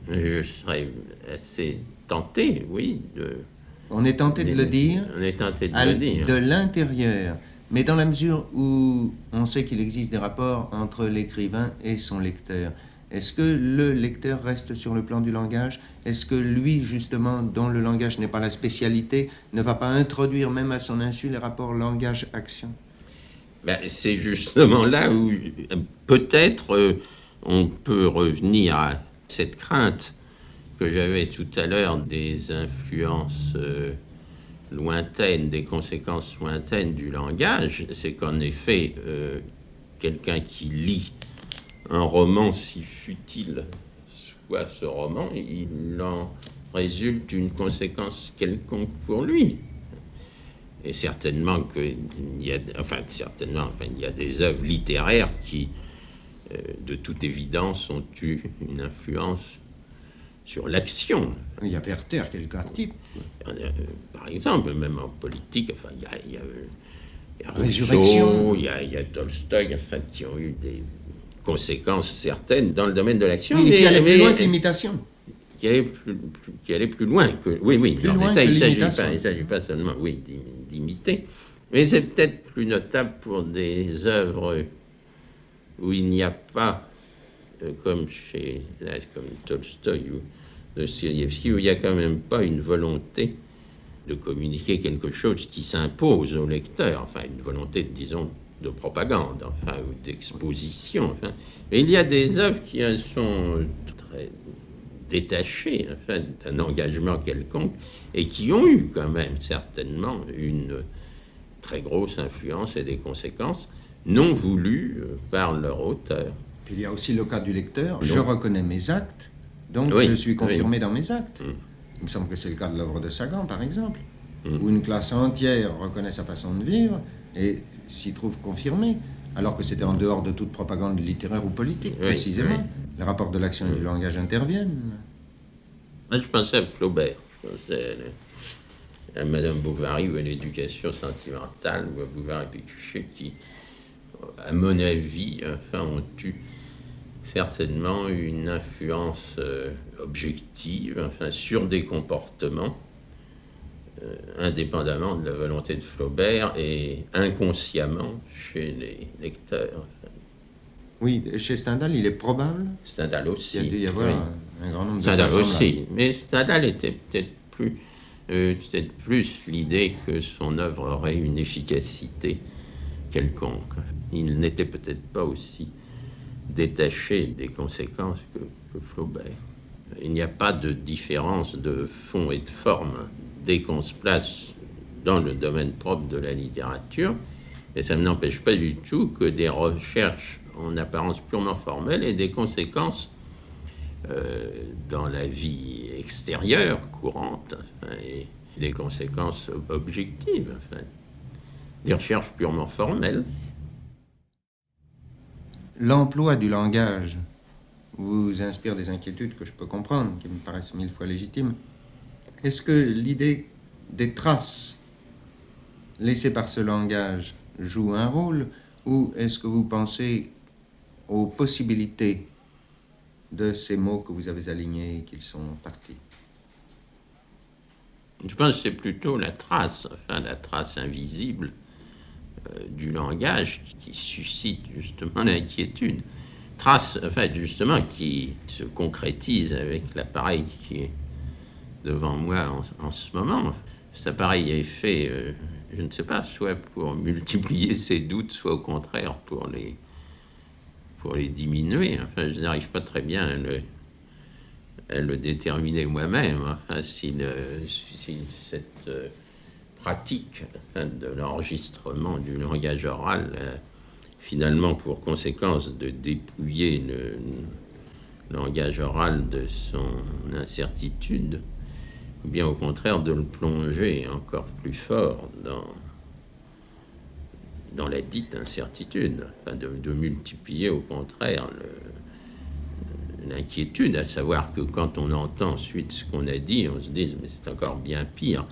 S3: je serais assez tenté, oui. De,
S2: on est tenté de, le dire.
S3: On est tenté de le dire.
S2: De l'intérieur. Mais dans la mesure où on sait qu'il existe des rapports entre l'écrivain et son lecteur, est-ce que le lecteur reste sur le plan du langage? Est-ce que lui, justement, dont le langage n'est pas la spécialité, ne va pas introduire même à son insu les rapports langage-action?
S3: Ben, C'est justement là où peut-être euh, on peut revenir à cette crainte que j'avais tout à l'heure des influences euh, lointaines, des conséquences lointaines du langage, c'est qu'en effet, euh, quelqu'un qui lit un roman si futile soit ce roman, il en résulte une conséquence quelconque pour lui. Et certainement qu'il y a, enfin, certainement, enfin, il y a des œuvres littéraires qui, euh, de toute évidence, ont eu une influence sur l'action.
S2: Il y a Werther le cas type.
S3: Euh, par exemple, même en politique, enfin, il y a, il y a, il y a
S2: Résurrection.
S3: Rousseau, il y a, il y a Tolstoï, enfin, qui ont eu des conséquences certaines dans le domaine de l'action.
S2: Oui, mais qui allait plus loin que l'imitation.
S3: qui allait plus, qui allait plus loin que oui oui
S2: Plus loin
S3: ça, il s'agit pas il s'agit pas seulement oui d'im- d'imiter mais c'est peut-être plus notable pour des œuvres où il n'y a pas euh, comme chez comme Tolstoï ou Dostoïevski où il n'y a quand même pas une volonté de communiquer quelque chose qui s'impose au lecteur enfin une volonté disons de propagande enfin d'exposition mais il y a des œuvres qui euh, sont très détachés enfin, d'un engagement quelconque et qui ont eu quand même certainement une très grosse influence et des conséquences non voulues euh, par leur auteur.
S2: Puis il y a aussi le cas du lecteur. Je reconnais mes actes, donc
S3: Oui,
S2: je suis confirmé dans mes actes.
S3: Mm.
S2: Il me semble que c'est le cas de l'œuvre de Sagan, par exemple,
S3: Mm.
S2: où une classe entière reconnaît sa façon de vivre et s'y trouve confirmée, alors que c'était en dehors de toute propagande littéraire ou politique,
S3: Oui,
S2: précisément. Les rapports de l'action et du langage interviennent.
S3: Moi, je pensais à Flaubert, je pensais à, à Madame Bovary ou à l'éducation sentimentale ou à Bouvard et Pécuchet qui, à mon avis, enfin, ont eu certainement une influence euh, objective enfin, sur des comportements euh, indépendamment de la volonté de Flaubert et inconsciemment chez les lecteurs.
S2: Oui, chez Stendhal, il est probable
S3: Stendhal aussi.
S2: qu'il y a dû y avoir
S3: oui.
S2: un, un grand nombre de
S3: Stendhal
S2: personnes là.
S3: aussi. Mais Stendhal était peut-être plus, euh, peut-être plus l'idée que son œuvre aurait une efficacité quelconque. Il n'était peut-être pas aussi détaché des conséquences que, Flaubert. Il n'y a pas de différence de fond et de forme dès qu'on se place dans le domaine propre de la littérature. Et ça n'empêche pas du tout que des recherches en apparence purement formelles aient des conséquences euh, dans la vie extérieure courante enfin, et des conséquences objectives. enfin. des recherches purement formelles.
S2: L'emploi du langage vous inspire des inquiétudes que je peux comprendre, qui me paraissent mille fois légitimes. Est-ce que l'idée des traces laissées par ce langage joue un rôle ou est-ce que vous pensez aux possibilités de ces mots que vous avez alignés et qu'ils sont partis?
S3: Je pense que c'est plutôt la trace, enfin la trace invisible du langage qui suscite justement l'inquiétude. Trace, enfin justement, qui se concrétise avec l'appareil qui est devant moi en, en ce moment. Cet appareil est fait, euh, je ne sais pas, soit pour multiplier ses doutes, soit au contraire pour les, pour les diminuer. Enfin, je n'arrive pas très bien à le, déterminer moi-même. Enfin, si, si cette euh, pratique hein, de l'enregistrement du langage oral a finalement pour conséquence de dépouiller le langage oral de son incertitude, ou bien au contraire de le plonger encore plus fort dans, dans la dite incertitude, enfin, de, multiplier au contraire l'inquiétude, à savoir que quand on entend ensuite ce qu'on a dit, on se dit mais c'est encore bien pire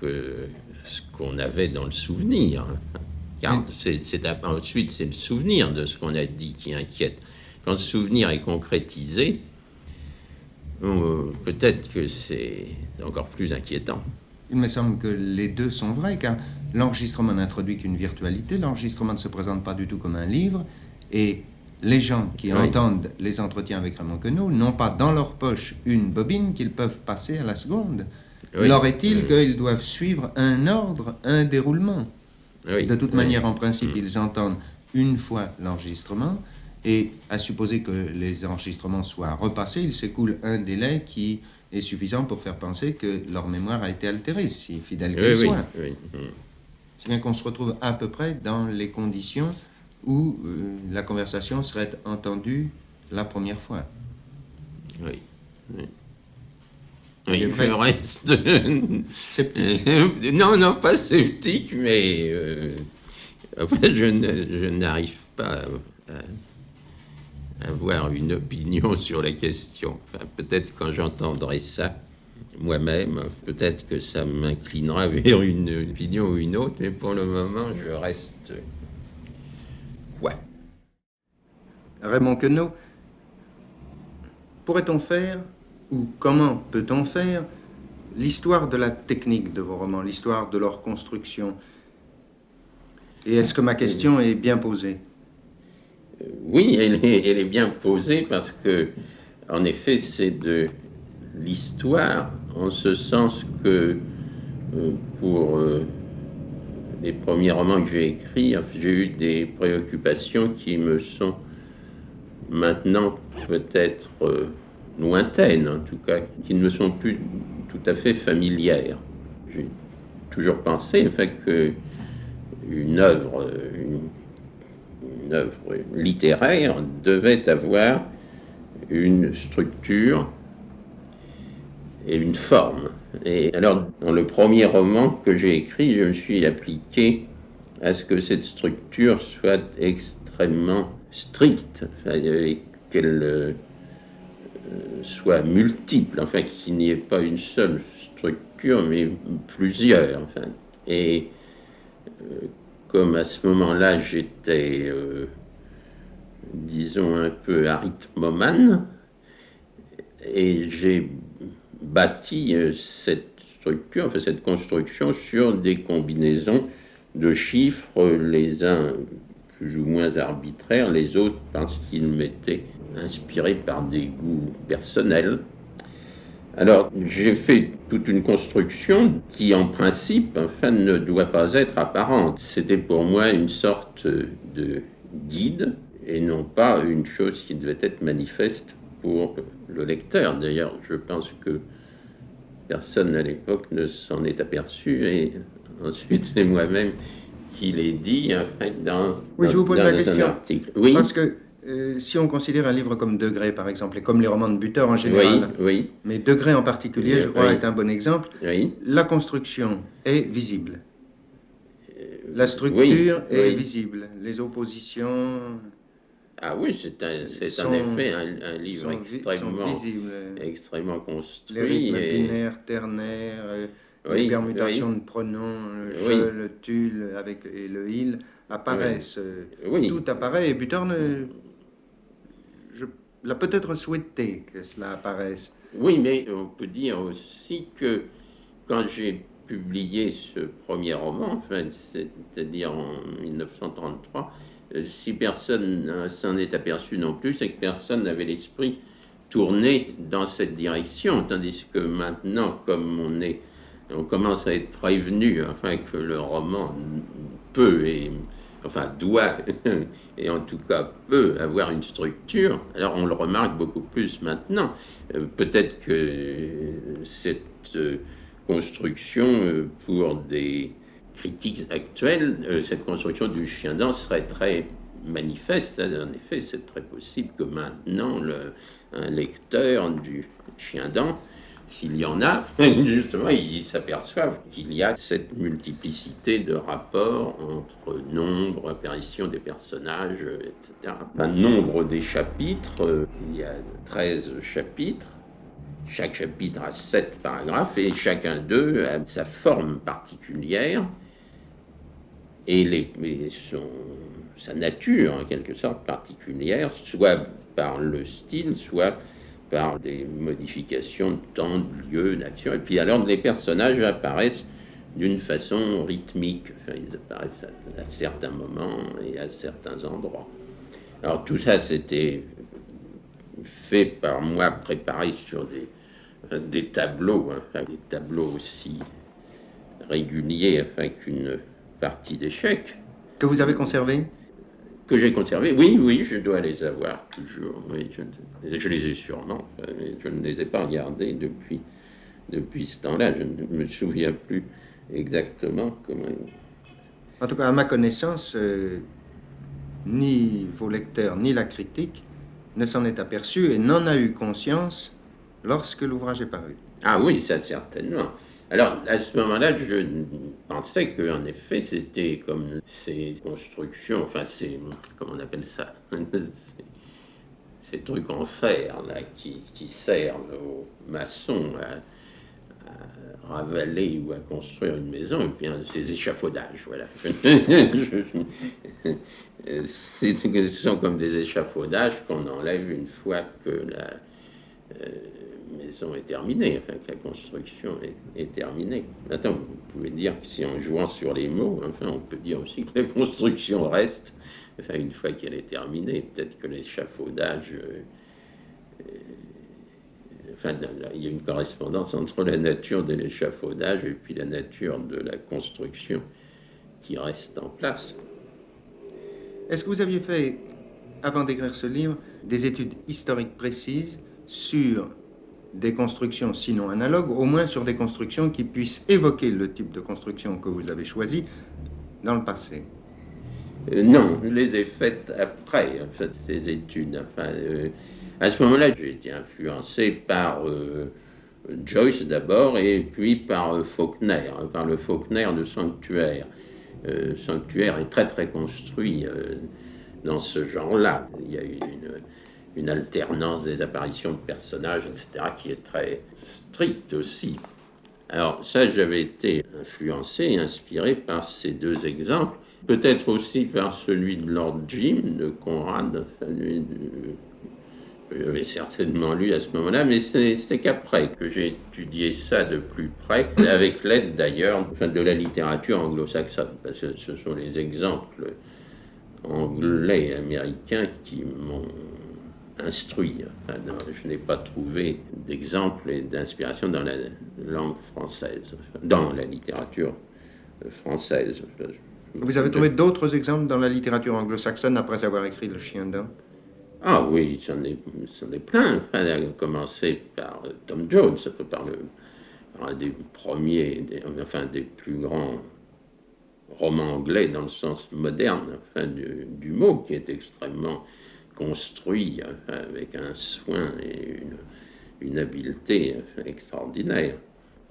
S3: que ce qu'on avait dans le souvenir. Car c'est, ensuite c'est le souvenir de ce qu'on a dit qui inquiète. Quand le souvenir est concrétisé, euh, peut-être que c'est encore plus inquiétant.
S2: Il me semble que les deux sont vrais, car l'enregistrement n'introduit qu'une virtualité, l'enregistrement ne se présente pas du tout comme un livre, et les gens qui
S3: Oui.
S2: entendent les entretiens avec Raymond Queneau n'ont pas dans leur poche une bobine qu'ils peuvent passer à la seconde.
S3: Oui.
S2: Leur est-il
S3: Oui.
S2: qu'ils doivent suivre un ordre, un déroulement
S3: Oui.
S2: De toute manière, en principe, ils entendent une fois l'enregistrement, et à supposer que les enregistrements soient repassés, il s'écoule un délai qui est suffisant pour faire penser que leur mémoire a été altérée, si fidèle
S3: Oui,
S2: qu'elle
S3: oui,
S2: soit.
S3: oui. Mm.
S2: C'est bien qu'on se retrouve à peu près dans les conditions où euh, la conversation serait entendue la première fois.
S3: Oui. Oui.
S2: Il vrai.
S3: reste.
S2: Sceptique.
S3: Non, non, pas sceptique, mais. euh, en fait, je ne- je n'arrive pas à, à avoir une opinion sur la question. Enfin, peut-être quand j'entendrai ça moi-même, peut-être que ça m'inclinera vers une opinion ou une autre, mais pour le moment, je reste. Ouais.
S2: Raymond Queneau, pourrait-on faire, ou comment peut-on faire, l'histoire de la technique de vos romans, l'histoire de leur construction? Et est-ce que ma question est bien posée?
S3: Oui, elle est, elle est bien posée parce que, en effet, c'est de l'histoire, en ce sens que euh, pour euh, les premiers romans que j'ai écrits, j'ai eu des préoccupations qui me sont maintenant peut-être euh, lointaines, en tout cas, qui ne me sont plus tout à fait familières. J'ai toujours pensé, en fait, que une œuvre, une, littéraire devait avoir une structure et une forme. Et alors, dans le premier roman que j'ai écrit, je me suis appliqué à ce que cette structure soit extrêmement stricte, qu'elle euh, soit multiple, enfin qu'il n'y ait pas une seule structure, mais plusieurs. Et euh, comme à ce moment-là j'étais, euh, disons, un peu arithmomane, et j'ai bâti euh, cette structure, enfin cette construction sur des combinaisons de chiffres, les uns plus ou moins arbitraires, les autres parce qu'ils m'étaient inspirés par des goûts personnels. Alors, j'ai fait toute une construction qui, en principe, enfin, ne doit pas être apparente. C'était pour moi une sorte de guide et non pas une chose qui devait être manifeste pour le lecteur. D'ailleurs, je pense que personne à l'époque ne s'en est aperçu et ensuite c'est moi-même qui l'ai dit en fait, dans,
S2: Oui, je vous pose
S3: dans
S2: la
S3: un
S2: question.
S3: article. Oui,
S2: Parce que euh, si on considère un livre comme Degré, par exemple, et comme les romans de Buter en
S3: oui,
S2: général,
S3: oui,
S2: mais Degré en particulier, je crois,
S3: Oui.
S2: est un bon exemple,
S3: oui.
S2: la construction est visible. La structure
S3: oui,
S2: est
S3: oui.
S2: visible. Les oppositions
S3: Ah oui, c'est un, c'est en effet un, un livre
S2: sont,
S3: extrêmement,
S2: sont
S3: extrêmement
S2: Les
S3: construit.
S2: rythmes
S3: et-
S2: binaires, ternaires, euh,
S3: Oui,
S2: les permutations
S3: oui.
S2: de pronoms, le je,
S3: Oui.
S2: le tu, le avec, et le il apparaissent. euh,
S3: Oui.
S2: Tout apparaît et Butor ne... L'a peut-être souhaité que cela apparaisse.
S3: Oui, mais on peut dire aussi que quand j'ai publié ce premier roman, enfin, c'est-à-dire en 1933, euh, si personne ne s'en est aperçu non plus, c'est que personne n'avait l'esprit tourné dans cette direction, tandis que maintenant, comme on est, on commence à être prévenu, enfin que le roman peut et enfin doit, et en tout cas peut avoir une structure, alors on le remarque beaucoup plus maintenant. Euh, Peut-être que cette euh, construction, euh, pour des critiques actuelles, cette construction du chien dent serait très manifeste. En effet, c'est très possible que maintenant, le, un lecteur du chien dent s'il y en a, justement, ils s'aperçoivent qu'il y a cette multiplicité de rapports entre nombre, apparition des personnages, etc. Un nombre des chapitres, euh, il y a 13 chapitres. Chaque chapitre a 7 paragraphes et chacun d'eux a sa forme particulière et les, sa nature, en quelque sorte, particulière, soit par le style, soit par des modifications de temps, de lieu, d'action. Et puis alors, les personnages apparaissent d'une façon rythmique. Enfin, ils apparaissent à, certains moments et à certains endroits. Alors tout ça, c'était fait par moi, préparé sur des, des tableaux, hein, des tableaux aussi réguliers enfin, qu'une partie d'échecs
S2: Que vous avez conservé
S3: que j'ai conservés. Oui, oui, je dois les avoir toujours. Oui, je, je les ai sûrement, mais je ne les ai pas regardés depuis, depuis ce temps-là. Je ne me souviens plus exactement comment.
S2: En tout cas, à ma connaissance, euh, ni vos lecteurs, ni la critique ne s'en est aperçu et n'en a eu conscience lorsque l'ouvrage est paru.
S3: Ah oui, ça certainement. Alors, à ce moment-là, je pensais qu'en effet, c'était comme ces constructions, enfin, c'est, comment on appelle ça? Ces trucs en fer, là, qui, servent aux maçons à, ravaler ou à construire une maison, et puis ces échafaudages, voilà. ce sont comme des échafaudages qu'on enlève une fois que la... Euh, maison est terminée, enfin que la construction est, terminée. Maintenant, vous pouvez dire que si en jouant sur les mots, enfin, on peut dire aussi que la construction reste, enfin, une fois qu'elle est terminée, peut-être que l'échafaudage. Euh, euh, enfin, il y a une correspondance entre la nature de l'échafaudage et puis la nature de la construction qui reste en place.
S2: Est-ce que vous aviez fait, avant d'écrire ce livre, des études historiques précises sur des constructions sinon analogues, au moins sur des constructions qui puissent évoquer le type de construction que vous avez choisi dans le passé
S3: euh, Non, je les ai faites après, en fait, ces études. Euh, à ce moment-là, j'ai été influencé par euh, Joyce d'abord et puis par Faulkner, hein, par le Faulkner de Sanctuaire. Sanctuaire est très très construit dans ce genre-là. Il y a une une alternance des apparitions de personnages, etc., qui est très stricte aussi. Alors ça, j'avais été influencé, inspiré par ces deux exemples, peut-être aussi par celui de Lord Jim, de Conrad, j'avais certainement lu à ce moment-là, mais c'était qu'après que j'ai étudié ça de plus près, avec l'aide d'ailleurs de la littérature anglo-saxonne, parce que ce sont les exemples anglais et américains qui m'ont instruit. je n'ai pas trouvé d'exemple et d'inspiration dans la langue française, dans la littérature française.
S2: Vous avez trouvé d'autres exemples dans la littérature anglo-saxonne après avoir écrit Le Chien d'Homme?
S3: Ah oui, j'en ai, ai, plein. Enfin, à commencer par Tom Jones, par, le, par un des premiers, enfin des plus grands romans anglais dans le sens moderne enfin, du, du mot, qui est extrêmement construit avec un soin et une, habileté extraordinaire.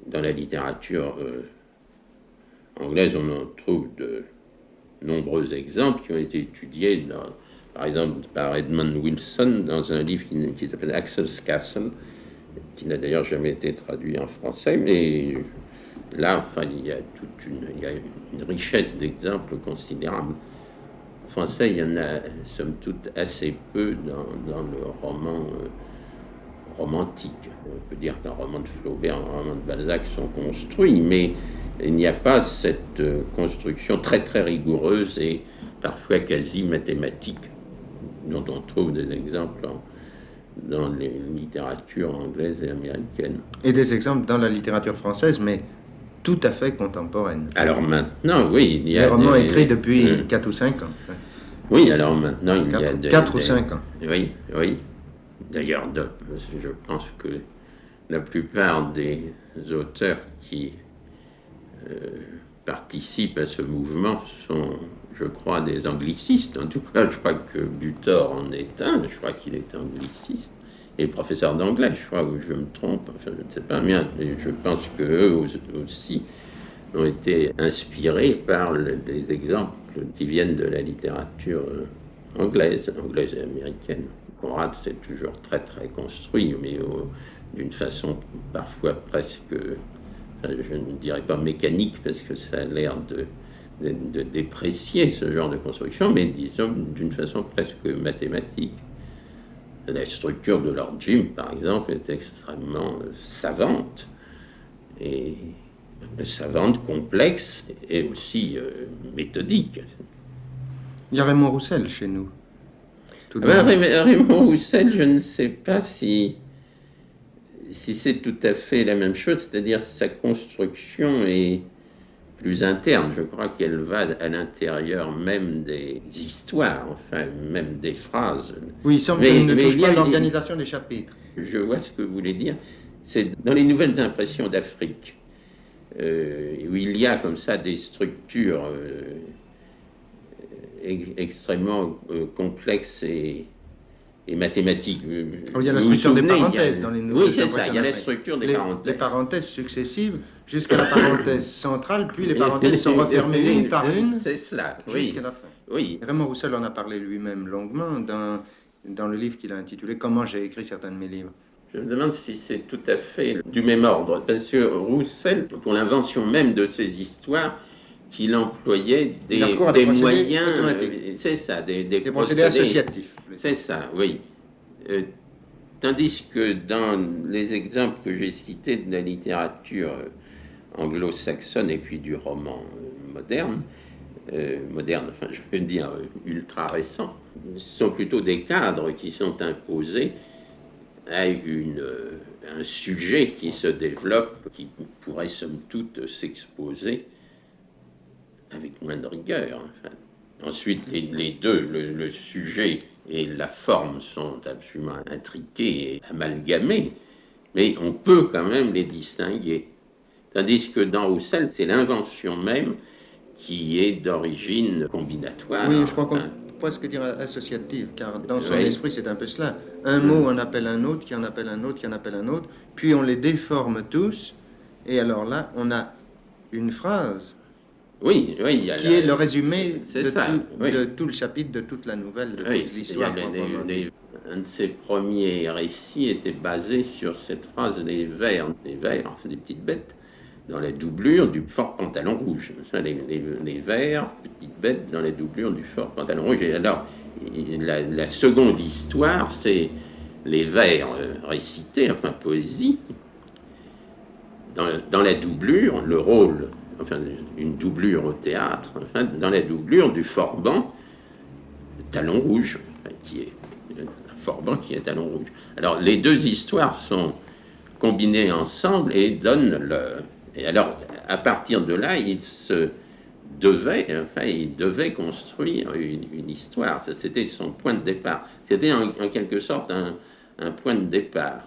S3: Dans la littérature euh, anglaise, on en trouve de nombreux exemples qui ont été étudiés, par exemple par Edmund Wilson, dans un livre qui, s'appelle Axel's Castle, qui n'a d'ailleurs jamais été traduit en français, mais là, il y a toute il y a une richesse d'exemples considérable français, il y en a, somme toute, assez peu dans, le roman euh, romantique. On peut dire qu'un roman de Flaubert, un roman de Balzac sont construits, mais il n'y a pas cette euh, construction très très rigoureuse et parfois quasi mathématique dont on trouve des exemples dans les littératures anglaises et américaines.
S2: Et des exemples dans la littérature française, mais tout à fait contemporaine.
S3: Alors maintenant, oui,
S2: il y a... Des romans écrits depuis 4 ou 5 ans.
S3: Oui, alors maintenant, il y a
S2: des... 4 ou 5 ans.
S3: Oui, oui. D'ailleurs, je pense que la plupart des auteurs qui euh, participent à ce mouvement sont, je crois, des anglicistes. En tout cas, je crois que Butor en est un, je crois qu'il est angliciste. Et professeur d'anglais, je crois, ou je me trompe, enfin, je ne sais pas bien, mais je pense qu'eux aussi ont été inspirés par les exemples qui viennent de la littérature euh, anglaise, anglaise et américaine. Conrad, c'est toujours très très construit, mais d'une façon parfois presque, je ne dirais pas mécanique, parce que ça a l'air de, déprécier ce genre de construction, mais disons d'une façon presque mathématique. La structure de Lord Jim, par exemple, est extrêmement euh, savante et savante, complexe et aussi euh, méthodique.
S2: Il y a Raymond Roussel chez nous.
S3: Ah ben, Raymond Roussel, je ne sais pas si, si c'est tout à fait la même chose, c'est-à-dire sa construction est plus interne. Je crois qu'elle va à l'intérieur même des histoires, enfin même des phrases.
S2: Oui, il semble qu'elle ne touche pas l'organisation des chapitres.
S3: Je vois ce que vous voulez dire. C'est dans les nouvelles impressions d'Afrique, euh, où il y a comme ça des structures euh, extrêmement euh, complexe et, et mathématique.
S2: Oh, il y a la structure des parenthèses dans les
S3: nouvelles Oui, c'est ça, il y a la structure des parenthèses.
S2: Les parenthèses successives jusqu'à la parenthèse centrale, puis les parenthèses sont refermées une par une.
S3: C'est cela,
S2: Jusqu'à la fin.
S3: Oui.
S2: Raymond Roussel en a parlé lui-même longuement dans, dans le livre qu'il a intitulé Comment j'ai écrit certains de mes livres.
S3: Je me demande si c'est tout à fait du même ordre, parce que Roussel, pour l'invention même de ces histoires, qu'il employait des, des, moyens, euh, c'est ça, des,
S2: des, procédés, associatifs.
S3: C'est ça, oui. Euh, tandis que dans les exemples que j'ai cités de la littérature euh, anglo-saxonne et puis du roman moderne, moderne, enfin je peux dire ultra récent, ce sont plutôt des cadres qui sont imposés à une, un sujet qui se développe, qui pourrait somme toute s'exposer avec moins de rigueur. Ensuite, les, deux, le, sujet et la forme sont absolument intriqués et amalgamés, mais on peut quand même les distinguer. Tandis que dans Roussel, c'est l'invention même qui est d'origine combinatoire.
S2: Oui, je crois qu'on peut presque dire associative, car dans son esprit, c'est un peu cela. Un mot en appelle un autre, qui en appelle un autre, qui en appelle un autre, puis on les déforme tous, et alors là, on a une phrase
S3: oui, oui.
S2: qui est le résumé de, tout, le chapitre, de toute la nouvelle, de toute l'histoire.
S3: Un de ses premiers récits était basé sur cette phrase des vers, des vers, des petites bêtes, dans la doublure du fort pantalon rouge. Les, les, vers, petites bêtes, dans la doublure du fort pantalon rouge. Et alors, la, seconde histoire, c'est les vers euh, récités, enfin poésie, dans, dans la doublure, le rôle enfin une doublure au théâtre, dans la doublure du Forban, Talon Rouge, qui est Forban qui est Talon Rouge. Alors les deux histoires sont combinées ensemble et donnent le. Et alors à partir de là, il se devait, enfin, il devait construire une, histoire. C'était son point de départ. C'était en, quelque sorte un, un point de départ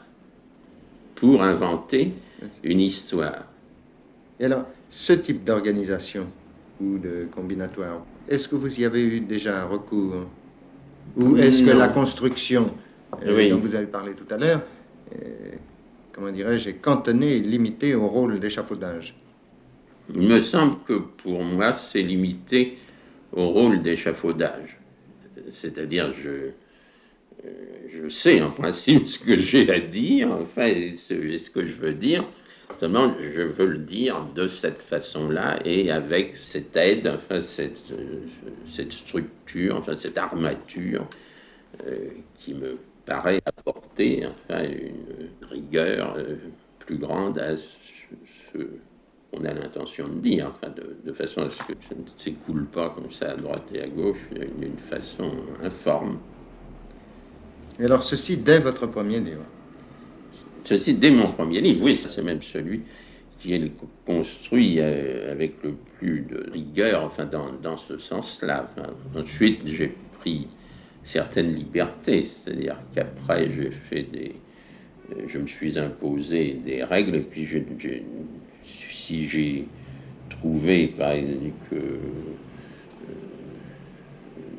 S3: pour inventer une histoire.
S2: Et alors, ce type d'organisation ou de combinatoire, est-ce que vous y avez eu déjà un recours Ou est-ce que la construction euh, dont vous avez parlé tout à l'heure, euh, comment dirais-je, est cantonnée et limitée au rôle d'échafaudage?
S3: Il me semble que pour moi, c'est limité au rôle d'échafaudage. C'est-à-dire, je, euh, je sais en principe ce que j'ai à dire, enfin, ce que je veux dire, Seulement, je veux le dire de cette façon-là et avec cette aide, euh, cette structure, cette armature euh, qui me paraît apporter une rigueur euh, plus grande à ce, qu'on a l'intention de dire, de, façon à ce que ça ne s'écoule pas comme ça à droite et à gauche d'une façon informe.
S2: Et alors ceci dès votre premier livre
S3: Ceci dès mon premier livre, oui, c'est même celui qui est construit euh, avec le plus de rigueur, enfin dans, dans ce sens-là. ensuite, j'ai pris certaines libertés, c'est-à-dire qu'après, j'ai fait des, euh, je me suis imposé des règles, et puis si j'ai trouvé par exemple, que euh,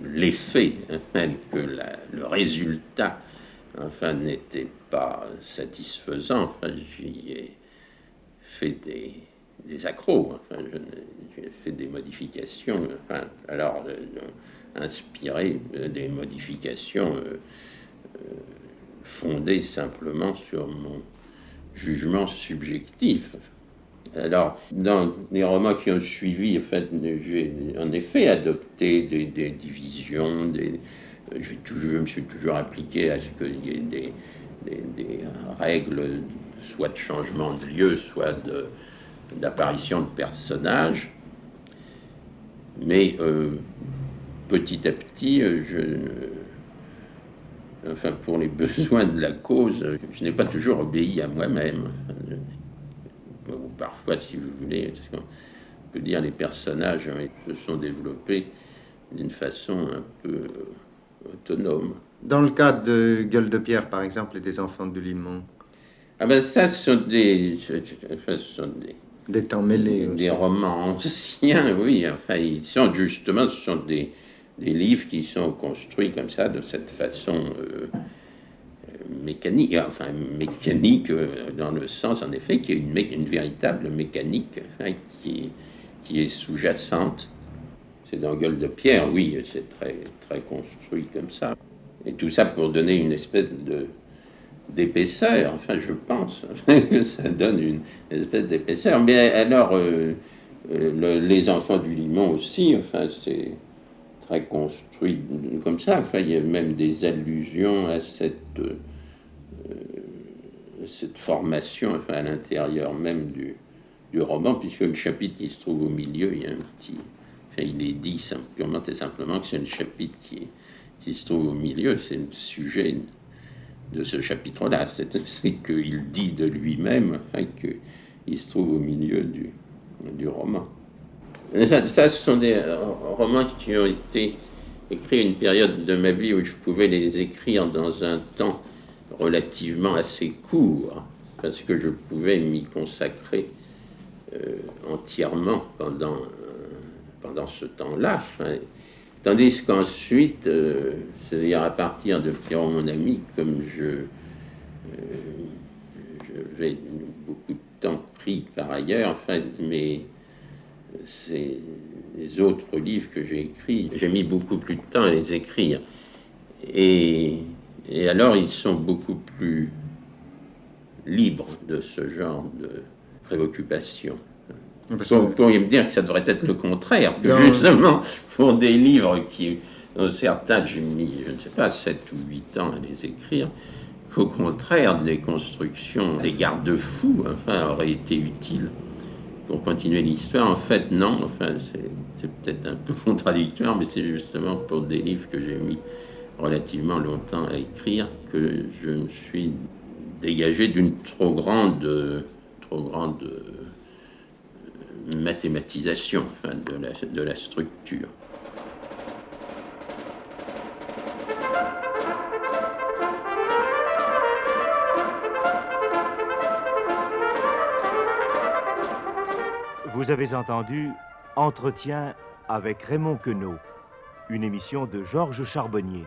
S3: l'effet, hein, que le résultat enfin, n'était pas satisfaisant. Enfin, j'y ai fait des, des accros, j'ai fait des modifications, alors inspiré des modifications euh, euh, fondées simplement sur mon jugement subjectif. Alors, dans les romans qui ont suivi, j'ai en effet adopté des, des divisions, des, je me suis toujours appliqué à ce qu'il y ait des, règles, soit de changement de lieu, soit d'apparition de, personnages. Mais euh, petit à petit, euh, enfin, pour les besoins de la cause, je n'ai pas toujours obéi à moi-même. Parfois, si vous voulez, on peut dire les personnages se sont développés d'une façon un peu autonome.
S2: Dans le cas de Gueule de Pierre, par exemple, et des enfants de Limon
S3: Ah ben ça, ce sont des... Ce sont
S2: des, temps mêlés.
S3: Des, romans anciens, oui. Enfin, ils sont justement, ce sont des, des livres qui sont construits comme ça, de cette façon euh, mécanique, enfin mécanique euh, dans le sens en effet qu'il y a une, une véritable mécanique hein, qui, qui est sous-jacente. C'est dans Gueule de Pierre, oui, c'est très, très construit comme ça. Et tout ça pour donner une espèce de d'épaisseur, enfin je pense que ça donne une espèce d'épaisseur. Mais alors, euh, euh, les enfants du limon aussi, enfin c'est très construit comme ça. Enfin, il y a même des allusions à cette, euh, cette formation à l'intérieur même du, du roman, puisque le chapitre qui se trouve au milieu, il y a un petit... Il est dit et simplement que c'est le chapitre qui, se trouve au milieu, c'est le sujet de ce chapitre-là. C'est qu'il dit de lui-même hein, qu'il se trouve au milieu du, du roman. Ça, ce sont des romans qui ont été écrits à une période de ma vie où je pouvais les écrire dans un temps relativement assez court, parce que je pouvais m'y consacrer euh, entièrement pendant, pendant ce temps-là. tandis qu'ensuite, euh, c'est-à-dire à partir de Pierrot, mon ami, comme je, j'ai beaucoup de temps pris par ailleurs, enfin, mais c'est les autres livres que j'ai écrits, j'ai mis beaucoup plus de temps à les écrire. Et, et alors, ils sont beaucoup plus libres de ce genre de, préoccupation. Vous pourriez me dire que ça devrait être le contraire, que justement, pour des livres qui, certains, j'ai mis, je ne sais pas, 7 ou 8 ans à les écrire, au contraire, des constructions, des garde-fous, enfin, auraient été utiles pour continuer l'histoire. En fait, non, enfin, c'est peut-être un peu contradictoire, mais c'est justement pour des livres que j'ai mis relativement longtemps à écrire que je me suis dégagé d'une trop grande grande mathématisation de la structure.
S4: Vous avez entendu Entretien avec Raymond Queneau, une émission de Georges Charbonnier.